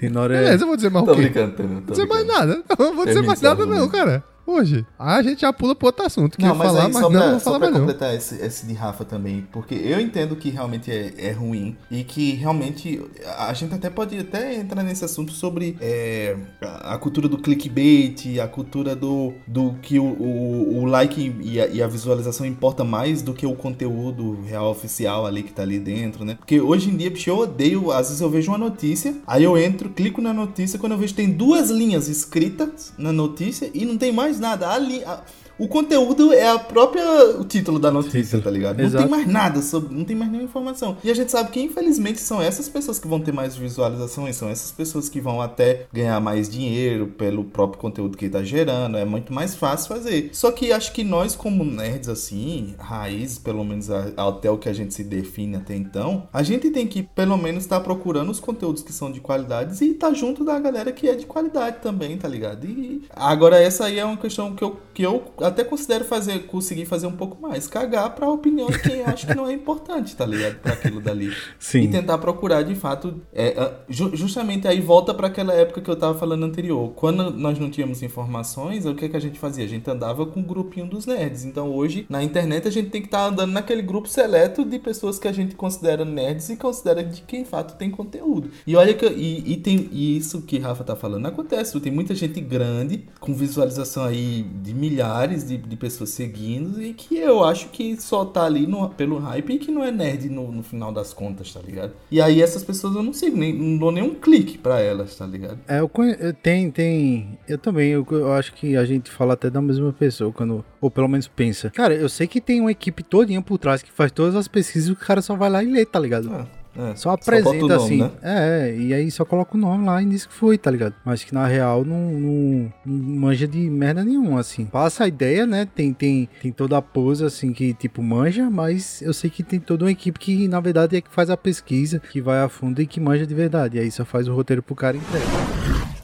Tem hora Beleza, eu vou dizer mais tô o quê? Brincando, tô Não vou dizer mais nada. Não vou dizer mais nada não, cara. Hoje. A gente já pula pro outro assunto. Que Não, mas falar, aí, mas só não, pra, não só pra completar esse, esse de Rafa também, porque eu entendo que realmente é, é ruim e que realmente a gente até pode até entrar nesse assunto sobre é, a a cultura do clickbait, a cultura do, do que o, o, o like e a, e a visualização importa mais do que o conteúdo real oficial ali que tá ali dentro, né? Porque hoje em dia, bicho, eu odeio, às vezes eu vejo uma notícia, aí eu entro, clico na notícia, quando eu vejo tem duas linhas escritas na notícia e não tem mais nada. A a- o conteúdo é a própria o título da notícia, tá ligado? Não Exato. tem mais nada sobre, não tem mais nenhuma informação. E a gente sabe que infelizmente são essas pessoas que vão ter mais visualizações, são essas pessoas que vão até ganhar mais dinheiro pelo próprio conteúdo que tá gerando, é muito mais fácil fazer. Só que acho que nós como nerds assim, raízes, pelo menos até o que a gente se define até então, a gente tem que pelo menos estar procurando os conteúdos que são de qualidade e estar junto da galera que é de qualidade também, tá ligado? E agora essa aí é uma questão que eu, que eu até considero fazer, conseguir fazer um pouco mais, cagar pra opinião de quem eu acho que não é importante, tá ligado? Pra aquilo dali. Sim. E tentar procurar de fato. é, é, ju- justamente aí volta pra aquela época que eu tava falando anterior. Quando nós não tínhamos informações, o que, que a gente fazia? A gente andava com o grupinho dos nerds. Então hoje, na internet, a gente tem que estar andando naquele grupo seleto de pessoas que a gente considera nerds e considera de que, de fato, tem conteúdo. E olha que. E, e tem e isso que Rafa tá falando acontece. Tem muita gente grande, com visualização aí de milhares de, de pessoas seguindo, e que eu acho que só tá ali no- pelo hype e que não é nerd no, no final das contas, tá ligado? E aí essas pessoas eu não sigo, nem, não dou nenhum clique pra elas, tá ligado? É, eu conhe... eu- tem, tem. Eu também, eu, eu acho que a gente fala até da mesma pessoa, quando. Ou pelo menos pensa. Cara, eu sei que tem uma equipe todinha por trás que faz todas as pesquisas e o cara só vai lá e lê, tá ligado? Ah, é. Só apresenta nome, assim. né? É, e aí só coloca o nome lá e diz que foi, tá ligado? Mas que na real não, não, não manja de merda nenhuma, assim. Passa a ideia, né? Tem, tem, tem toda a pose, assim, que tipo manja, mas eu sei que tem toda uma equipe que na verdade é que faz a pesquisa, que vai a fundo e que manja de verdade. E aí só faz o roteiro pro cara entrega.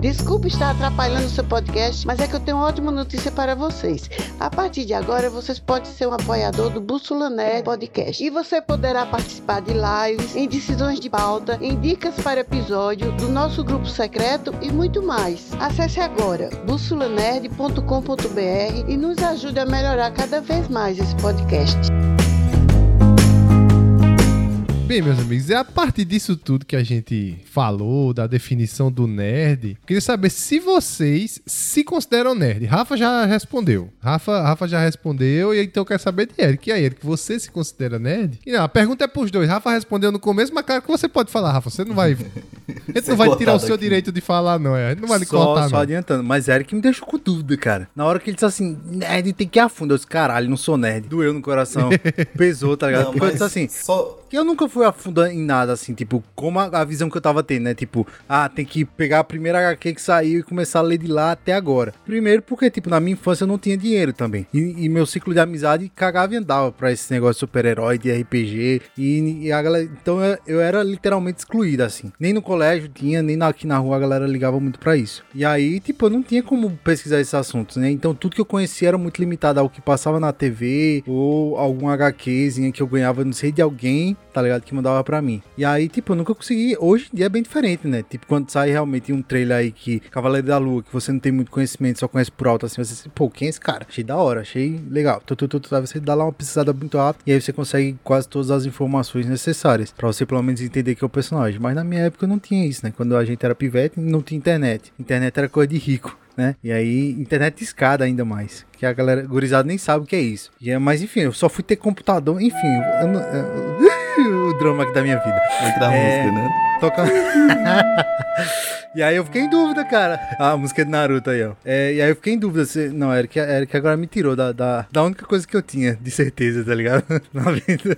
Desculpe estar atrapalhando o seu podcast, mas é que eu tenho uma ótima notícia para vocês. A partir de agora, vocês podem ser um apoiador do Bússola Nerd Podcast. E você poderá participar de lives, em decisões de pauta, em dicas para episódio, do nosso grupo secreto e muito mais. Acesse agora bussolanerd.com.br e nos ajude a melhorar cada vez mais esse podcast. Bem, meus amigos, é a partir disso tudo que a gente falou, da definição do nerd. Queria saber se vocês se consideram nerd. Rafa já respondeu. Rafa, Rafa já respondeu, e então eu quero saber de Eric. E aí, Eric, você se considera nerd? E não, a pergunta é pros dois. Rafa respondeu no começo, mas claro que você pode falar, Rafa. Você não vai. A gente não vai tirar o seu aqui. direito de falar, não. É. A gente não vai lhe só, cortar, só não. adiantando. Mas Eric me deixou com dúvida, cara. Na hora que ele disse assim, nerd tem que ir a fundo. Eu disse, caralho, não sou nerd. Doeu no coração. Pesou, tá ligado? Não, Porque eu disse assim, só, que eu nunca fui a fundo em nada, assim, tipo, como a, a visão que eu tava tendo, né? Tipo, ah, tem que pegar a primeira HQ que saiu e começar a ler de lá até agora. Primeiro porque, tipo, na minha infância eu não tinha dinheiro também. E, e meu ciclo de amizade cagava e andava pra esse negócio de super-herói, de RPG. E, e a galera. Então eu, eu era literalmente excluído, assim. Nem no colégio tinha, nem aqui na rua a galera ligava muito pra isso. E aí, tipo, eu não tinha como pesquisar esses assuntos, né? Então tudo que eu conhecia era muito limitado ao que passava na TV ou algum HQzinha que eu ganhava, não sei, de alguém, tá ligado? Que mandava pra mim. E aí, tipo, eu nunca consegui. Hoje em dia é bem diferente, né? Tipo, quando sai realmente um trailer aí que Cavaleiro da Lua, que você não tem muito conhecimento, só conhece por alto, assim, você assim, pô, quem é esse cara? Achei da hora, achei legal. Tu, tu, tu, tu, você dá lá uma pesquisada muito rápida e aí você consegue quase todas as informações necessárias pra você pelo menos entender que é o personagem. Mas na minha época não tinha isso, né? Quando a gente era pivete, não tinha internet. Internet era coisa de rico. Né? E aí, internet escada ainda mais. Que a galera gurizada nem sabe o que é isso. E é, mas enfim, eu só fui ter computador. Enfim, eu não- eu- o drama aqui da minha vida. entra a É. música, né? Toca. E aí eu fiquei em dúvida, cara. Ah, a música de Naruto aí, ó. É, e aí eu fiquei em dúvida se. Não, Eric, Eric agora me tirou da, da, da única coisa que eu tinha de certeza, tá ligado? Na vida.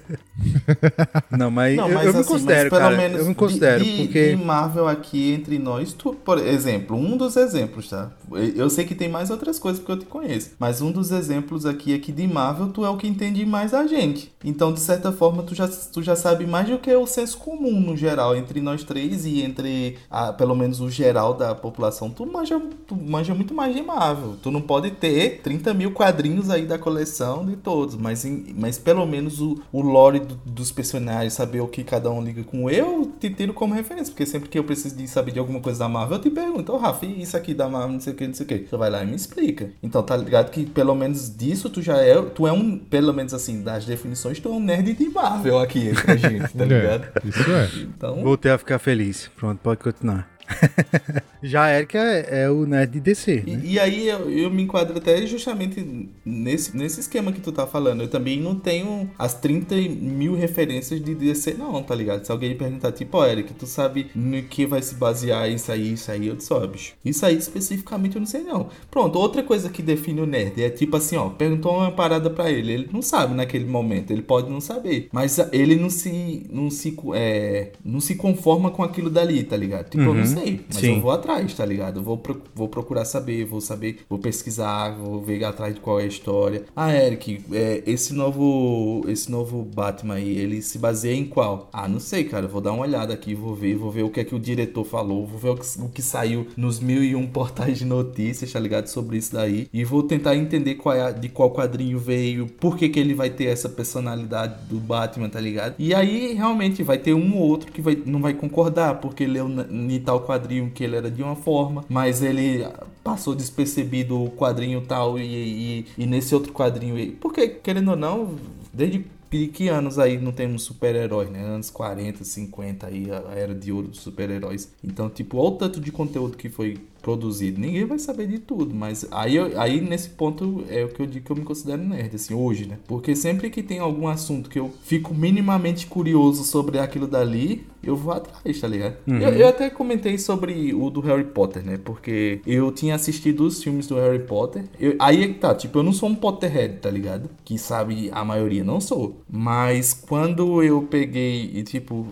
Não, mas, não, mas eu, eu assim, me considero, cara. Menos eu me considero. De, porque... de Marvel aqui entre nós, tu, por exemplo, um dos exemplos, tá? Eu sei que tem mais outras coisas porque eu te conheço. Mas um dos exemplos aqui é que de Marvel, tu é o que entende mais a gente. Então, de certa forma, tu já, tu já sabe mais do que o senso comum no geral, entre nós três e entre, a, pelo menos, o geral da população, tu manja, tu manja muito mais de Marvel. Tu não pode ter 30 mil quadrinhos aí da coleção de todos, mas, em, mas pelo menos o, o lore do, dos personagens, saber o que cada um liga com eu, te tiro como referência, porque sempre que eu preciso de saber de alguma coisa da Marvel, eu te pergunto, ô oh, Rafa, isso aqui da Marvel, não sei o que, não sei o que. Tu vai lá e me explica. Então tá ligado que pelo menos disso tu já é, tu é um, pelo menos assim, das definições, tu é um nerd de Marvel aqui entre a gente, tá é, ligado? É, isso é. Então... Voltei a ficar feliz. Pronto, pode continuar. Já Eric é, é, o nerd de DC. Né? E, e, aí eu, eu, me enquadro até justamente nesse, nesse esquema que tu tá falando. Eu também não tenho as 30 mil referências de DC, não, tá ligado? Se alguém perguntar, tipo, ó, oh, Eric, tu sabe no que vai se basear isso aí, isso aí, eu disse, ó, bicho. Isso aí especificamente eu não sei, não. Pronto, outra coisa que define o nerd é tipo assim, ó, perguntou uma parada pra ele. Ele não sabe naquele momento, ele pode não saber. Mas ele não se. não se, é, não se conforma com aquilo dali, tá ligado? Tipo, uhum. eu não sei sei, mas Sim. eu vou atrás, tá ligado? Eu vou, pro, vou procurar saber, vou saber, vou pesquisar, vou ver atrás de qual é a história. Ah, Eric, é, esse novo esse novo Batman aí, ele se baseia em qual? Ah, não sei, cara, vou dar uma olhada aqui, vou ver, vou ver o que é que o diretor falou, vou ver o que, o que saiu nos mil e um portais de notícias, tá ligado? Sobre isso daí. E vou tentar entender qual é, de qual quadrinho veio, por que que ele vai ter essa personalidade do Batman, tá ligado? E aí, realmente, vai ter um ou outro que vai, não vai concordar, porque leu em tal quadrinho que ele era de uma forma, mas ele passou despercebido o quadrinho tal e, e, e nesse outro quadrinho. Porque, querendo ou não, desde que anos aí não temos super-heróis, né? Anos 40, 50 aí, a era de ouro dos super-heróis. Então, tipo, olha o tanto de conteúdo que foi produzido. Ninguém vai saber de tudo, mas aí, aí nesse ponto é o que eu digo que eu me considero nerd, assim, hoje, né? Porque sempre que tem algum assunto que eu fico minimamente curioso sobre aquilo dali, eu vou atrás, tá ligado? Uhum. Eu, eu, até comentei sobre o do Harry Potter, né? Porque eu tinha assistido os filmes do Harry Potter. Eu, aí é que tá, tipo, eu não sou um Potterhead, tá ligado? Que sabe a maioria, não sou. Mas quando eu peguei e, tipo,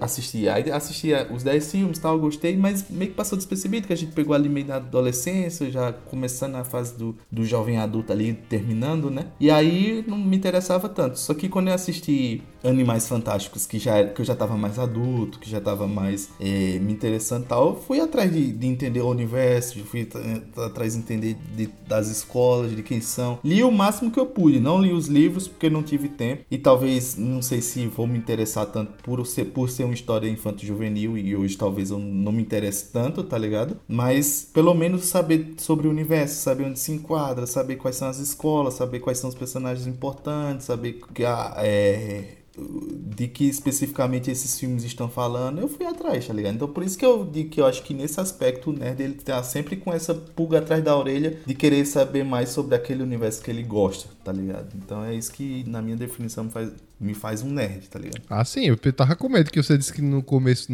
assisti, aí assisti os 10 filmes e tal, gostei, mas meio que passou despercebido que a gente pegou ali meio na adolescência, já começando a fase do, do jovem adulto ali, terminando, né? E aí não me interessava tanto. Só que quando eu assisti Animais Fantásticos, que, já, que eu já tava mais adulto, que já tava mais é, me interessando e tal, fui atrás de, de, entender o universo, fui atrás de entender de, das escolas, de quem são. Li o máximo que eu pude, não li os livros porque não tive tempo e talvez, não sei se vou me interessar tanto por ser, por ser uma história infanto-juvenil e hoje talvez eu não me interesse tanto, tá ligado? Mas pelo menos saber sobre o universo, saber onde se enquadra, saber quais são as escolas, saber quais são os personagens importantes, saber que a, é, de que especificamente esses filmes estão falando, eu fui atrás, tá ligado? Então por isso que eu digo que eu acho que nesse aspecto o nerd ele tá sempre com essa pulga atrás da orelha de querer saber mais sobre aquele universo que ele gosta, tá ligado? Então é isso que na minha definição faz, me faz um nerd, tá ligado? Ah, sim, eu tava com medo que você disse que no começo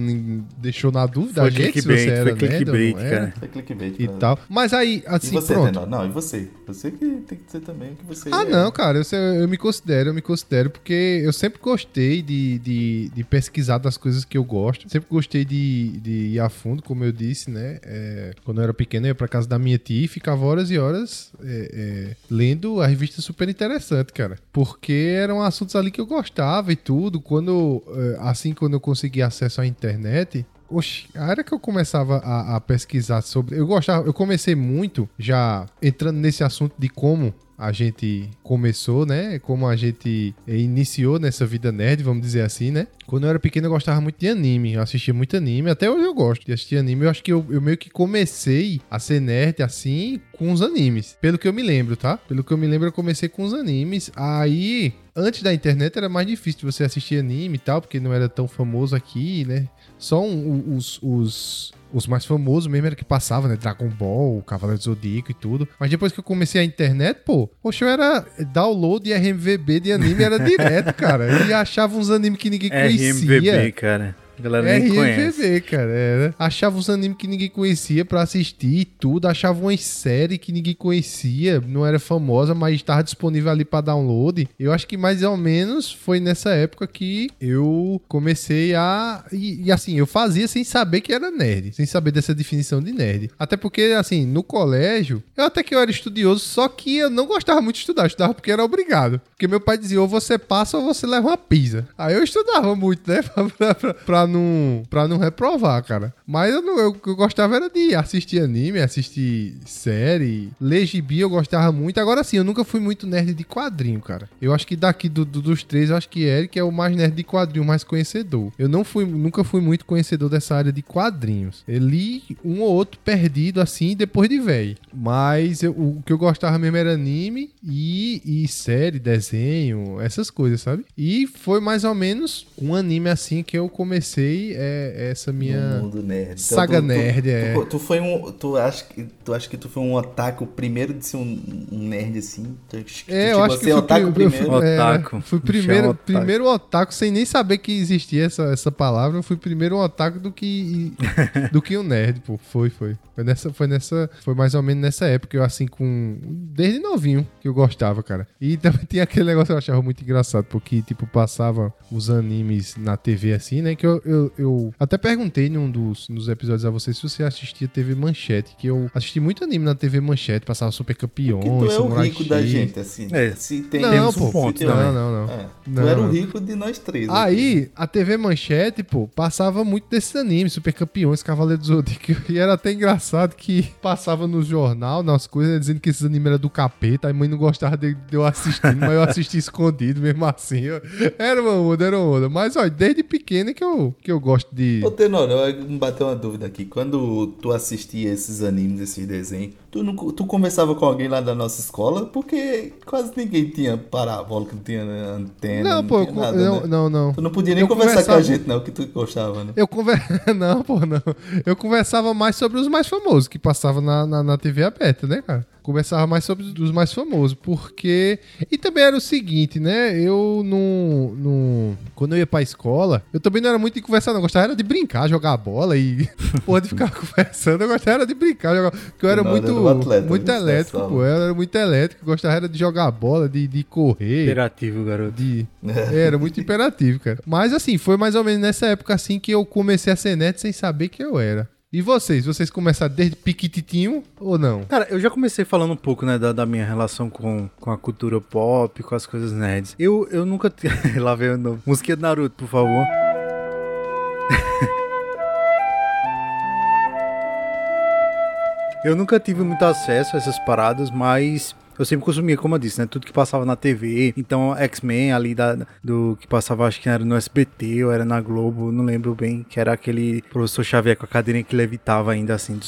deixou na dúvida foi a gente se você era foi nerd ou não era. Foi clickbait, e tal. Mas aí, assim, e você, pronto. Não, e você? Você que tem que ser também o que você Ah, é. não, cara, eu, eu me considero, eu me considero porque eu sempre gostei de, de, de pesquisar das coisas que eu gosto. Sempre gostei de, de ir a fundo, como eu disse, né? É, quando eu era pequeno, eu ia pra casa da minha tia e ficava horas e horas é, é lendo a revista super interessante, cara. Porque eram assuntos ali que eu gostava e tudo. Quando, eh, assim, quando eu consegui acesso à internet, Oxi, a era que eu começava a, a, pesquisar sobre. Eu gostava, eu comecei muito já entrando nesse assunto de como a gente começou, né? Como a gente iniciou nessa vida nerd, vamos dizer assim, né? Quando eu era pequeno eu gostava muito de anime, eu assistia muito anime, até hoje eu gosto de assistir anime. Eu acho que eu, eu meio que comecei a ser nerd assim com os animes, pelo que eu me lembro, tá? Pelo que eu me lembro eu comecei com os animes, aí antes da internet era mais difícil você assistir anime e tal, porque não era tão famoso aqui, né? Só um, os, os os mais famosos mesmo era que passava, né? Dragon Ball, Cavaleiro do Zodíaco e tudo. Mas depois que eu comecei a internet, pô, poxa, eu era download e RMVB de anime era direto, cara. Eu achava uns animes que ninguém conhecia. RMVB, cara. A galera nem RMVB, conhece. cara. Era. Achava os animes que ninguém conhecia pra assistir e tudo. Achava umas séries que ninguém conhecia, não era famosa, mas estava disponível ali pra download. Eu acho que mais ou menos foi nessa época que eu comecei a. E, e assim, eu fazia sem saber que era nerd, sem saber dessa definição de nerd. Até porque, assim, no colégio, eu até que eu era estudioso, só que eu não gostava muito de estudar, eu estudava porque era obrigado. Porque meu pai dizia, ou você passa ou você leva uma pizza. Aí eu estudava muito, né? pra, pra, pra não, pra não reprovar, cara. Mas eu, não, eu, eu gostava era de assistir anime, assistir série, ler gibi, eu gostava muito. Agora sim, eu nunca fui muito nerd de quadrinho, cara. Eu acho que daqui do, do, dos três, eu acho que Eric é o mais nerd de quadrinho, mais conhecedor. Eu não fui, nunca fui muito conhecedor dessa área de quadrinhos. Eu li um ou outro perdido assim depois de velho. Mas eu, o que eu gostava mesmo era anime e, e série, desenho, essas coisas, sabe? E foi mais ou menos um anime assim que eu comecei é, essa minha mundo nerd. Então, saga tu, nerd. Tu, é. tu, tu, foi um, tu acha que tu acha que tu foi um otaku primeiro de ser um, um nerd assim? Tu, é, eu acho que fui otaku primeiro. Fui, é, otaku. Fui primeiro, otaku. primeiro otaku sem nem saber que existia essa, essa palavra. Eu fui primeiro um otaku do que do que um nerd, pô. Foi, foi. Foi nessa, foi nessa, foi mais ou menos nessa época, eu assim com desde novinho que eu gostava, cara. E também tinha aquele negócio que eu achava muito engraçado, porque tipo passava os animes na TV assim, né, que eu, eu, eu até perguntei num dos nos episódios a você se você assistia TV Manchete, que eu assisti muito anime na TV Manchete, passava Super Campeões, Porque tu é o rico X. da gente, assim. É. Se tem não, pô, pontos, não, não, não, não. É. não. Tu era o rico de nós três. Aí, aqui. a TV Manchete, pô, passava muito desses animes, Super Campeões, Cavaleiro do Zodíaco, e era até engraçado que passava no jornal, nas coisas, dizendo que esses animes eram do capeta, a mãe não gostava de, de eu assistindo, mas eu assisti escondido mesmo assim. Eu, era uma onda, era uma onda. Mas, olha, desde pequeno que eu, que eu gosto de. Ô, Tenor, me bateu uma dúvida aqui. Quando tu assistia esses animes, esses desenhos, tu, não, tu conversava com alguém lá da nossa escola? Porque quase ninguém tinha parabólica, não tinha antena. Não, não pô, nada, não, né? não, não. Tu não podia nem eu conversar conversava... com a gente, não, que tu gostava, né? Eu conversava. não, pô, não. Eu conversava mais sobre os mais famosos que passavam na, na, na TV aberta, né, cara? Conversava mais sobre os mais famosos, porque. E também era o seguinte, né? Eu não. não... Quando eu ia pra escola, eu também não era muito de conversar, não. Eu gostava era de brincar, jogar bola e. Porra, de ficar conversando. Eu gostava era de brincar, jogar. Porque eu era não, muito. Atleta, muito elétrico, pô. Eu era muito elétrico. Eu gostava era de jogar bola, de, de correr. Imperativo, garoto. De... É, era muito imperativo, cara. Mas assim, foi mais ou menos nessa época assim que eu comecei a ser neto sem saber que eu era. E vocês? Vocês começaram desde piquititinho ou não? Cara, eu já comecei falando um pouco, né, da, da minha relação com, com a cultura pop, com as coisas nerds. Eu, eu nunca... Lá veio novo. Música de Naruto, por favor. eu nunca tive muito acesso a essas paradas, mas eu sempre consumia, como eu disse, né? Tudo que passava na TV. Então, X-Men ali da, do que passava, acho que era no SBT ou era na Globo, não lembro bem, que era aquele professor Xavier com a cadeirinha que levitava ainda assim,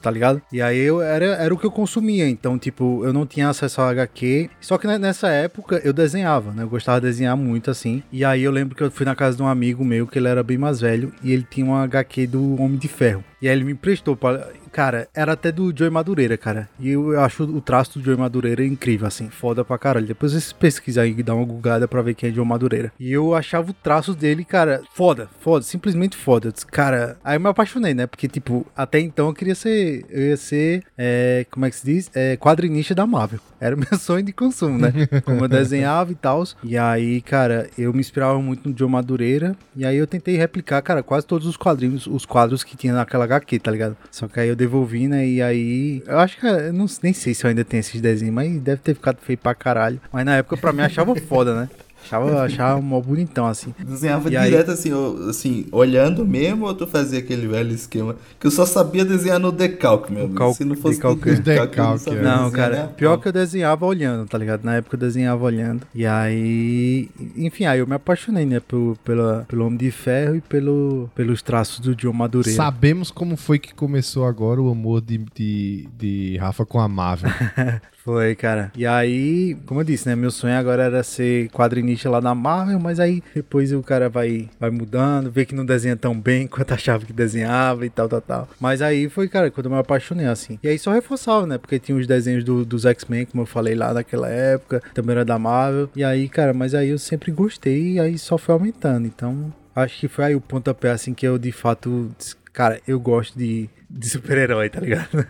tá ligado? E aí eu era, era o que eu consumia. Então, tipo, eu não tinha acesso ao HQ. Só que nessa época eu desenhava, né? Eu gostava de desenhar muito assim. E aí eu lembro que eu fui na casa de um amigo meu que ele era bem mais velho e ele tinha um HQ do Homem de Ferro. E aí ele me emprestou para Cara, era até do Joey Madureira, cara. E eu acho o traço do Joey Madureira incrível, assim, foda pra caralho. Depois vocês pesquisam aí e dá uma gugada pra ver quem é Joey Madureira. E eu achava o traço dele, cara, foda, foda, simplesmente foda. Disse, cara, aí eu me apaixonei, né? Porque, tipo, até então eu queria ser, eu ia ser, é, como é que se diz? É, quadrinista da Marvel. Era o meu sonho de consumo, né? Como eu desenhava e tal. E aí, cara, eu me inspirava muito no Joe Madureira. E aí eu tentei replicar, cara, quase todos os quadrinhos, os quadros que tinha naquela HQ, tá ligado? Só que aí eu devolvi, né? E aí. Eu acho que. Eu não, nem sei se eu ainda tenho esses desenhos, mas deve ter ficado feio pra caralho. Mas na época, pra mim, achava foda, né? Achava, achava mó bonitão, assim. Desenhava e direto, aí... assim, assim, olhando mesmo, ou tu fazia aquele velho esquema? Que eu só sabia desenhar no decalque, meu amigo. Se não fosse decalque, no decalque, decalque não, não cara, pior que eu desenhava olhando, tá ligado? Na época eu desenhava olhando. E aí, enfim, aí eu me apaixonei, né, pelo, pela, pelo Homem de Ferro e pelo, pelos traços do John Madureira. Sabemos como foi que começou agora o amor de, de, de Rafa com a Marvel. Foi, cara. E aí, como eu disse, né? Meu sonho agora era ser quadrinista lá na Marvel, mas aí depois o cara vai, vai mudando, vê que não desenha tão bem quanto achava que desenhava e tal, tal, tal. Mas aí foi, cara, quando eu me apaixonei, assim. E aí só reforçava, né? Porque tinha os desenhos do, dos X-Men, como eu falei lá naquela época, também era da Marvel. E aí, cara, mas aí eu sempre gostei e aí só foi aumentando. Então, acho que foi aí o pontapé, assim, que eu de fato. Cara, eu gosto de de super-herói, tá ligado?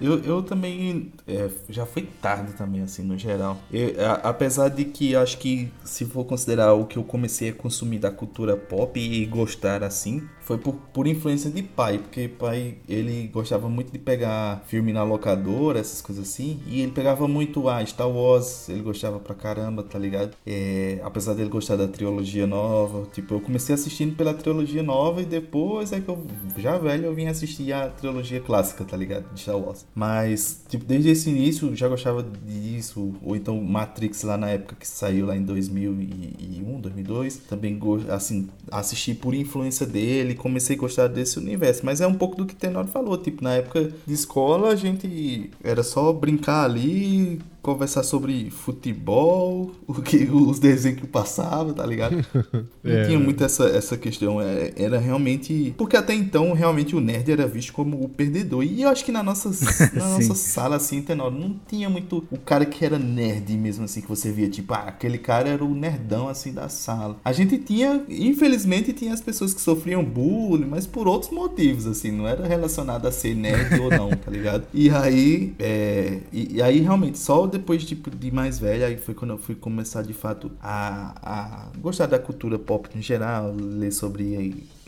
Eu, eu também. É, já foi tarde também, assim, no geral. Eu, a, apesar de que acho que, se for considerar o que eu comecei a consumir da cultura pop e gostar assim, foi por, por influência de pai, porque pai ele gostava muito de pegar filme na locadora, essas coisas assim, e ele pegava muito a ah, Star Wars, ele gostava pra caramba, tá ligado? É, apesar dele gostar da trilogia nova, tipo, eu comecei assistindo pela trilogia nova e depois é que eu, já velho, eu vim assistir a trilogia clássica, tá ligado? De Star Wars. Mas, tipo, desde esse início já gostava disso, ou então Matrix lá na época que saiu lá em 2001, 2002, também, assim, assisti por influência dele, comecei a gostar desse universo. Mas é um pouco do que Tenor falou. Tipo, na época de escola, a gente era só brincar ali, conversar sobre futebol, o que os desenhos que passavam, tá ligado? Não é. tinha muito essa, essa questão. É, era realmente. Porque até então, realmente, o nerd era visto como o perdedor. E eu acho que na nossa, na nossa sala, assim, Tenor, não tinha muito o cara que era nerd mesmo, assim, que você via, tipo, ah, aquele cara era o nerdão, assim, da sala. A gente tinha, infelizmente, tinha as pessoas que sofriam bullying, mas por outros motivos, assim, não era relacionado a ser nerd ou não, tá ligado? E aí, é, e, e aí realmente, só depois tipo, de mais velha, aí foi quando eu fui começar de fato a, a gostar da cultura pop em geral, ler sobre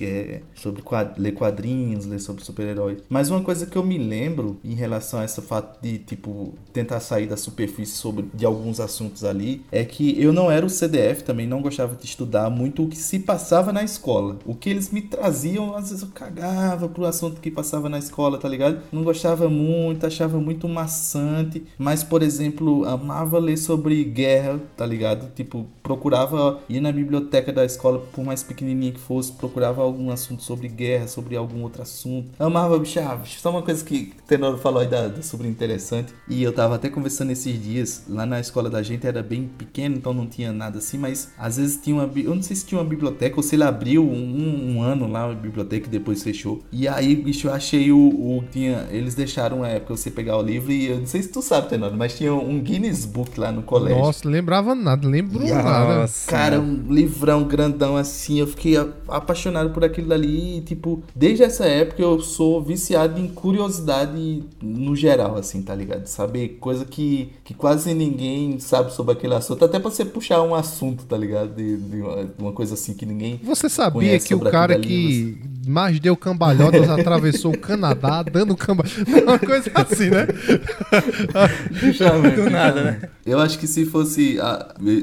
é, sobre quad ler quadrinhos, ler sobre super-heróis. Mas uma coisa que eu me lembro em relação a esse fato de, tipo, tentar sair da superfície sobre de alguns assuntos ali, é que eu não era o CDF, também não gostava de estudar muito o que se passava na escola. O que eles me traziam, às vezes eu cagava pro assunto que passava na escola, tá ligado? Não gostava muito, achava muito maçante, mas, por exemplo, amava ler sobre guerra, tá ligado? Tipo, procurava ir na biblioteca da escola, por mais pequenininha que fosse, procurava algum assunto sobre guerra, sobre algum outro assunto. Amava bicho, ah, bicho. Só uma coisa que o Tenor falou aí da, da sobre interessante. E eu tava até conversando esses dias, lá na escola da gente era bem pequeno, então não tinha nada assim, mas às vezes tinha uma. Eu não sei se tinha uma biblioteca ou se ele abriu um, um ano lá, uma biblioteca e depois fechou. E aí, bicho, eu achei o. o tinha, eles deixaram uma época você pegar o livro e eu não sei se tu sabe, Tenor, mas tinha um Guinness Book lá no colégio. Nossa, lembrava nada, lembro nada. Cara, um livrão grandão assim, eu fiquei apaixonado por por aquilo dali. tipo, desde essa época eu sou viciado em curiosidade no geral, assim, tá ligado? Saber coisa que, que quase ninguém sabe sobre aquele assunto. Até pra você puxar um assunto, tá ligado? De, de uma, uma, coisa assim que ninguém. Você sabia que o cara que mais deu cambalhotas atravessou o Canadá dando cambalhotas. Uma coisa assim, né? Justamente. Do nada, né? Eu acho que se fosse,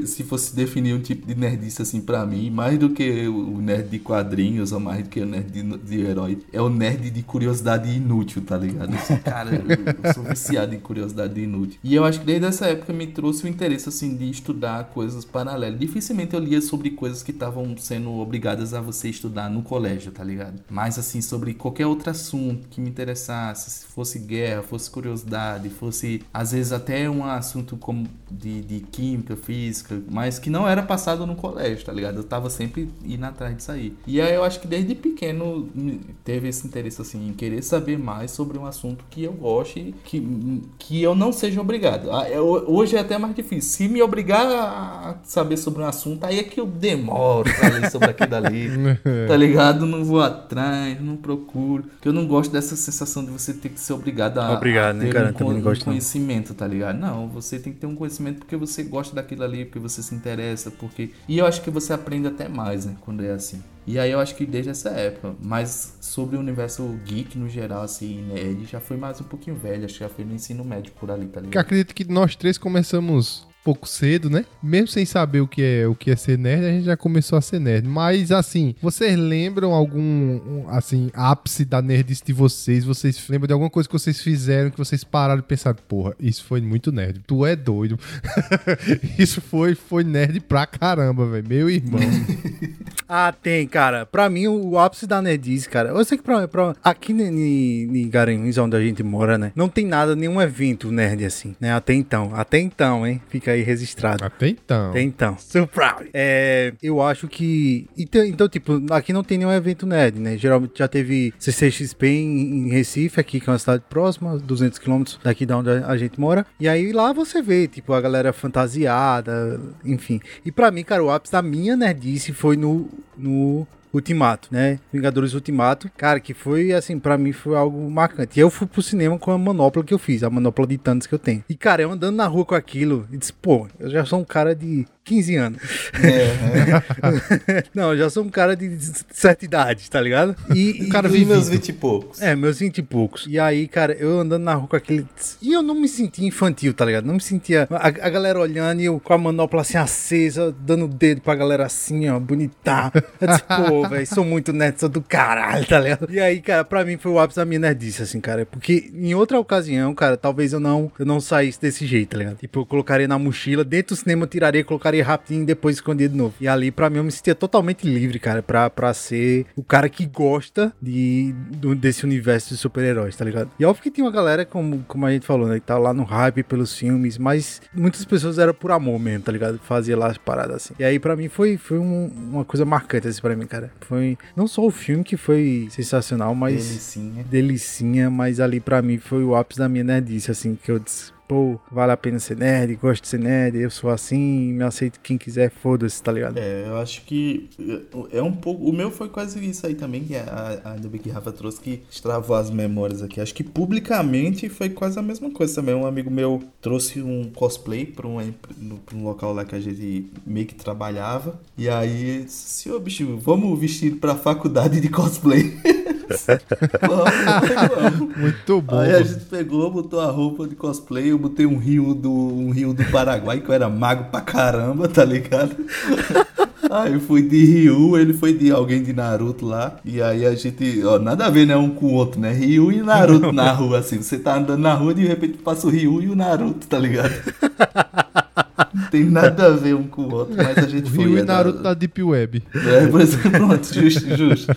se fosse definir um tipo de nerdice assim pra mim, mais do que o nerd de quadrinhos ou mais do que o nerd de, de, herói. É o nerd de curiosidade inútil, tá ligado? Esse cara, eu, eu, sou viciado em curiosidade inútil. E eu acho que desde essa época me trouxe o interesse, assim, de estudar coisas paralelas. Dificilmente eu lia sobre coisas que estavam sendo obrigadas a você estudar no colégio, tá ligado? Mas, assim, sobre qualquer outro assunto que me interessasse, se fosse guerra, fosse curiosidade, fosse, às vezes, até um assunto como de, de química, física, mas que não era passado no colégio, tá ligado? Eu tava sempre indo atrás disso aí. E aí eu acho que desde pequeno teve esse interesse assim em querer saber mais sobre um assunto que eu goste, que, que eu não seja obrigado. Ah, hoje é até mais difícil. Se me obrigar a saber sobre um assunto, aí é que eu demoro pra ler sobre aquilo ali. tá ligado? Não vou atrás, não procuro. Porque eu não gosto dessa sensação de você ter que ser obrigado a, obrigado, a ter né, cara? um, um conhecimento, tá ligado? Não, você tem que ter um conhecimento porque você gosta daquilo ali, porque você se interessa, porque. E eu acho que você aprende até mais, né? Quando é assim. E aí eu acho que desde essa época. Mas sobre o universo geek no geral, assim, nerd, já foi mais um pouquinho velho. Acho que já foi no ensino médio por ali, tá ligado? Que acredito que nós três começamos pouco cedo, né? Mesmo sem saber o que é o que é ser nerd, a gente já começou a ser nerd. Mas assim, vocês lembram algum assim ápice da nerdice de vocês? Vocês lembram de alguma coisa que vocês fizeram que vocês pararam e pensaram, porra, isso foi muito nerd. Tu é doido. isso foi foi nerd pra caramba, velho. Meu irmão. ah, tem, cara. Pra mim o ápice da nerdice, cara. Eu sei que pra, pra aqui em Garanhuns, onde a gente mora, né, não tem nada, nenhum evento nerd assim, né? Até então, até então, hein? Fica aí registrado. Até então. Até então. So proud. É, eu acho que. Então, então, tipo, aqui não tem nenhum evento nerd, né? Geralmente já teve CCXP em, em Recife, aqui, que é uma cidade próxima, 200 quilômetros daqui da onde a gente mora. E aí lá você vê, tipo, a galera fantasiada, enfim. E pra mim, cara, o ápice da minha nerdice foi no no Ultimato, né? Vingadores Ultimato. Cara, que foi, assim, para mim foi algo marcante. E eu fui pro cinema com a manopla que eu fiz, a manopla de Thanos que eu tenho. E, cara, eu andando na rua com aquilo, e disse, pô, eu já sou um cara de 15 anos. É. Não, eu já sou um cara de certa idade, tá ligado? E, um cara meus 20 e poucos. É, meus 20 e poucos. E aí, cara, eu andando na rua com aquele. E eu não me sentia infantil, tá ligado? Não me sentia. A, a galera olhando e eu com a manopla assim acesa, dando o dedo pra galera assim, ó, bonitão. Eu disse, pô, velho, sou muito nerd, sou do caralho, tá ligado? E aí, cara, pra mim foi o ápice da minha nerdice, assim, cara. Porque em outra ocasião, cara, talvez eu não, eu não saísse desse jeito, tá ligado? Tipo, eu colocaria na mochila, dentro do cinema eu tiraria, colocaria rapidinho e depois escondia de novo. E ali, para mim, eu me sentia totalmente livre, cara, pra, pra ser o cara que gosta de, do, desse universo de super-heróis, tá ligado? E óbvio que tinha uma galera, como, como a gente falou, né, que tá lá no hype pelos filmes, mas muitas pessoas eram por amor mesmo, tá ligado? Fazia lá as paradas assim. E aí, para mim, foi, foi um, uma coisa marcante, assim, pra mim, cara. Foi não só o filme que foi sensacional, mas. Delicinha. Delicinha, mas ali, para mim, foi o ápice da minha nerdice, assim, que eu disse pô, vale a pena ser nerd, gosto de ser nerd, eu sou assim, me aceito quem quiser, foda-se, tá ligado? É, eu acho que é um pouco. O meu foi quase isso aí também, que a, a, ainda bem que Rafa trouxe que extravou as memórias aqui. Acho que publicamente foi quase a mesma coisa também. Um amigo meu trouxe um cosplay pra um, pra um local lá que a gente meio que trabalhava. E aí, senhor bicho, vamos vestir pra faculdade de cosplay. Muito bom. Aí a gente pegou, botou a roupa de cosplay, eu botei um rio do, um rio do Paraguai, que eu era mago pra caramba, tá ligado? Aí eu fui de Ryu, ele foi de alguém de Naruto lá. E aí a gente, ó, nada a ver, né? Um com o outro, né? Ryu e Naruto na rua, assim. Você tá andando na rua e de repente passa o Ryu e o Naruto, tá ligado? Não tem nada a ver um com o outro, mas a gente o foi. Ryu e Naruto da Deep Web. É, por exemplo, pronto, justo, justo.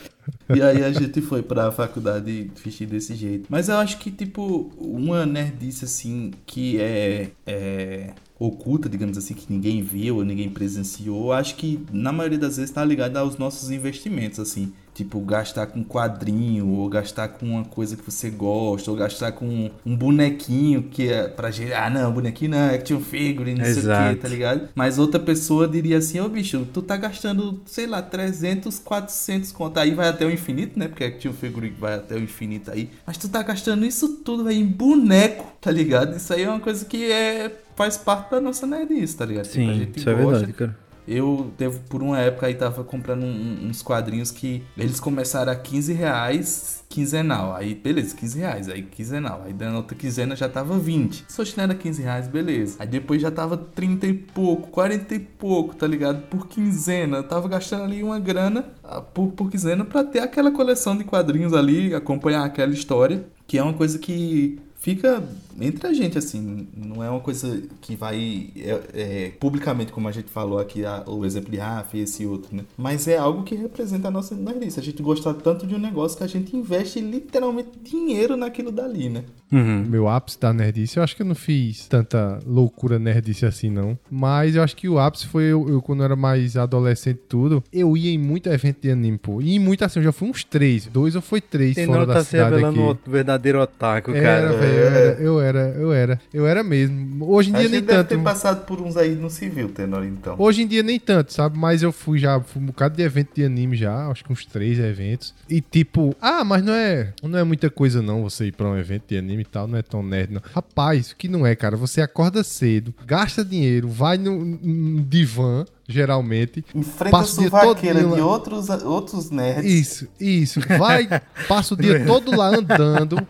E aí a gente foi pra faculdade vestir desse jeito. Mas eu acho que, tipo, uma nerdice, assim, que é, é oculta, digamos assim, que ninguém viu ninguém presenciou, acho que na maioria das vezes está ligada aos nossos investimentos, assim. Tipo, gastar com quadrinho, ou gastar com uma coisa que você gosta, ou gastar com um bonequinho que é pra gente. Ah, não, bonequinho não, é action figure, não Exato. sei o que, tá ligado? Mas outra pessoa diria assim: Ô bicho, tu tá gastando, sei lá, 300, 400 conto. Aí vai até o infinito, né? Porque action figure vai até o infinito aí. Mas tu tá gastando isso tudo, aí em boneco, tá ligado? Isso aí é uma coisa que é faz parte da nossa nerdice, tá ligado? Sim, tipo, isso gosta, é verdade, cara. Eu teve por uma época aí tava comprando um, uns quadrinhos que eles começaram a 15 reais quinzenal. Aí, beleza, 15 reais. Aí, quinzenal. Aí, dando outra quinzena já tava 20. Se não era 15 reais, beleza. Aí depois já tava 30 e pouco, 40 e pouco, tá ligado? Por quinzena. Eu tava gastando ali uma grana ah, por, por quinzena pra ter aquela coleção de quadrinhos ali, acompanhar aquela história. Que é uma coisa que fica entre a gente, assim, não é uma coisa que vai é, é, publicamente, como a gente falou aqui, a, o exemplo de Rafa e esse outro, né? Mas é algo que representa a nossa nerdice. A gente gosta tanto de um negócio que a gente investe literalmente dinheiro naquilo dali, né? Uhum. Meu ápice da nerdice, eu acho que eu não fiz tanta loucura nerdice assim, não. Mas eu acho que o ápice foi eu, eu quando eu era mais adolescente tudo, eu ia em muito evento de anime, pô. E em muito assim, eu já fui uns três, dois ou foi três Tem fora não da tá cidade se revelando aqui. o verdadeiro otaku, cara. Era, véio, eu, era, eu era, eu era, eu era mesmo. Hoje em dia nem tanto. ter passado por uns aí no civil, Tenor, então. Hoje em dia nem tanto, sabe? Mas eu fui já, fui um bocado de evento de anime já, acho que uns três eventos. E tipo, ah, mas não é, não é muita coisa não você ir pra um evento de anime e tal, não é tão nerd não. Rapaz, o que não é, cara? Você acorda cedo, gasta dinheiro, vai no, no divã, geralmente. Enfrenta passa a suvaqueira de outros, outros nerds. Isso, isso. Vai, passa o dia todo lá andando.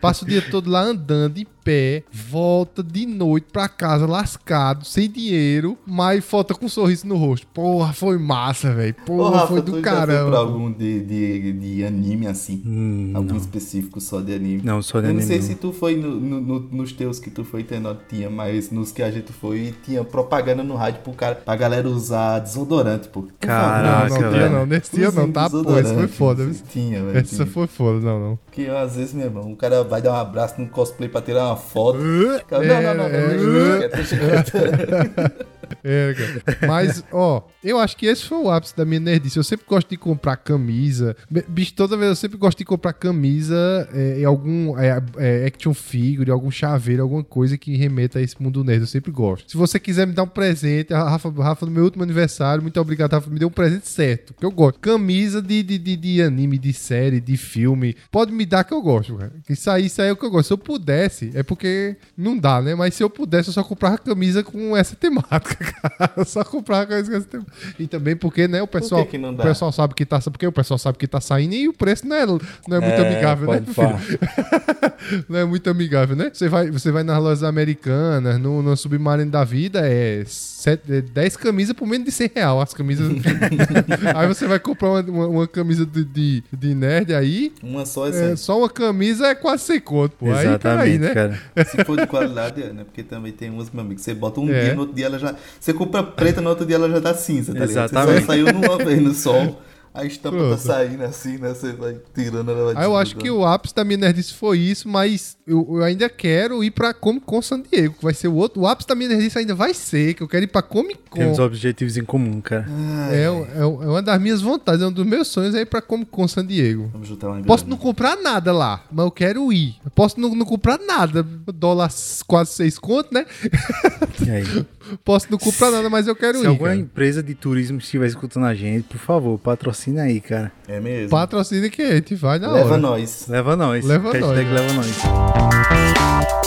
Passa o dia todo lá andando em pé, volta de noite pra casa lascado, sem dinheiro, mas falta com um sorriso no rosto. Porra, foi massa, velho. Porra, foi do caramba. pra algum de, de, de anime assim? Hum, algum não. específico só de anime? Não, só de Eu anime. Eu não sei não. se tu foi no, no, nos teus que tu foi tendo, tinha, mas nos que a gente foi, tinha propaganda no rádio pro cara, pra galera usar desodorante, pô. Caraca, não, não, tinha não. Nesse dia não, tá? Pô, esse foi foda. Tinha, velho. Essa foi foda, não, não. Porque às vezes, meu irmão, o cara vai dar um abraço no cosplay pra tirar uma har fått Hva, Nei, nei, nei. nei, nei, nei É, cara. Mas, ó, eu acho que esse foi o ápice da minha nerdice. Eu sempre gosto de comprar camisa. Bicho, toda vez eu sempre gosto de comprar camisa é, em algum é, é, action figure, algum chaveiro, alguma coisa que remeta a esse mundo nerd. Eu sempre gosto. Se você quiser me dar um presente, Rafa, Rafa no meu último aniversário, muito obrigado, Rafa, me deu um presente certo, que eu gosto. Camisa de, de, de, de anime, de série, de filme. Pode me dar que eu gosto, cara. Isso aí, isso aí é o que eu gosto. Se eu pudesse, é porque não dá, né? Mas se eu pudesse, eu só comprava camisa com essa temática, cara. Só comprar coisa que E também porque, né, o pessoal, que que o pessoal sabe que tá, porque o pessoal sabe que tá saindo e o preço não é, não é muito é, amigável, né, filho? não é muito amigável, né? Você vai, você vai nas lojas americanas, no, no Submarino da Vida, é, 10 é camisas por menos de 100 real, as camisas. aí você vai comprar uma, uma, uma camisa de, de, de, nerd aí. Uma só é, é Só uma camisa é quase 100 conto, pô. Exatamente, aí, aí, né? cara. Se for de qualidade, é, né? Porque também tem umas, meu amigo, você bota um é. dia, no outro dia ela já você compra preta, no outro dia ela já tá cinza, tá ligado? Você só saiu numa vez no sol. A estampa tá Pronto. tá saindo assim, né? Você vai tirando ela. Vai ah, eu acho que o ápice da minha nerdice foi isso, mas eu, eu, ainda quero ir pra Comic Con San Diego, que vai ser o outro. O ápice da minha nerdice ainda vai ser, que eu quero ir pra Comic Con. Temos objetivos em comum, cara. é, é, é, uma das minhas vontades, é um dos meus sonhos é ir pra Comic Con San Diego. Vamos juntar lá em Posso não comprar nada lá, mas eu quero ir. Eu posso não, não comprar nada. Dólar quase seis conto, né? E aí? Posso não comprar nada, mas eu quero Se ir. Se alguma cara. empresa de turismo estiver escutando a gente, por favor, patrocina aí, cara. É mesmo. Patrocina que a gente vai na leva hora. Nós. Leva nós. Leva nós. Leva nós.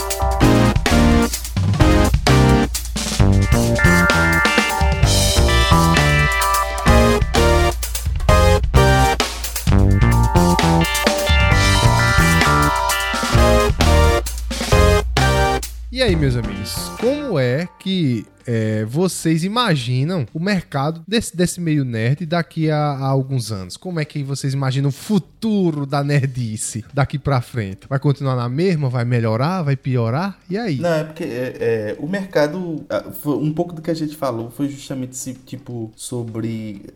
E aí, meus amigos, como é que é, vocês imaginam o mercado desse, desse meio nerd daqui a, a, alguns anos? Como é que vocês imaginam o futuro da nerdice daqui para frente? Vai continuar na mesma? Vai melhorar? Vai piorar? E aí? Não, é porque é, é, o mercado, um pouco do que a gente falou foi justamente esse tipo sobre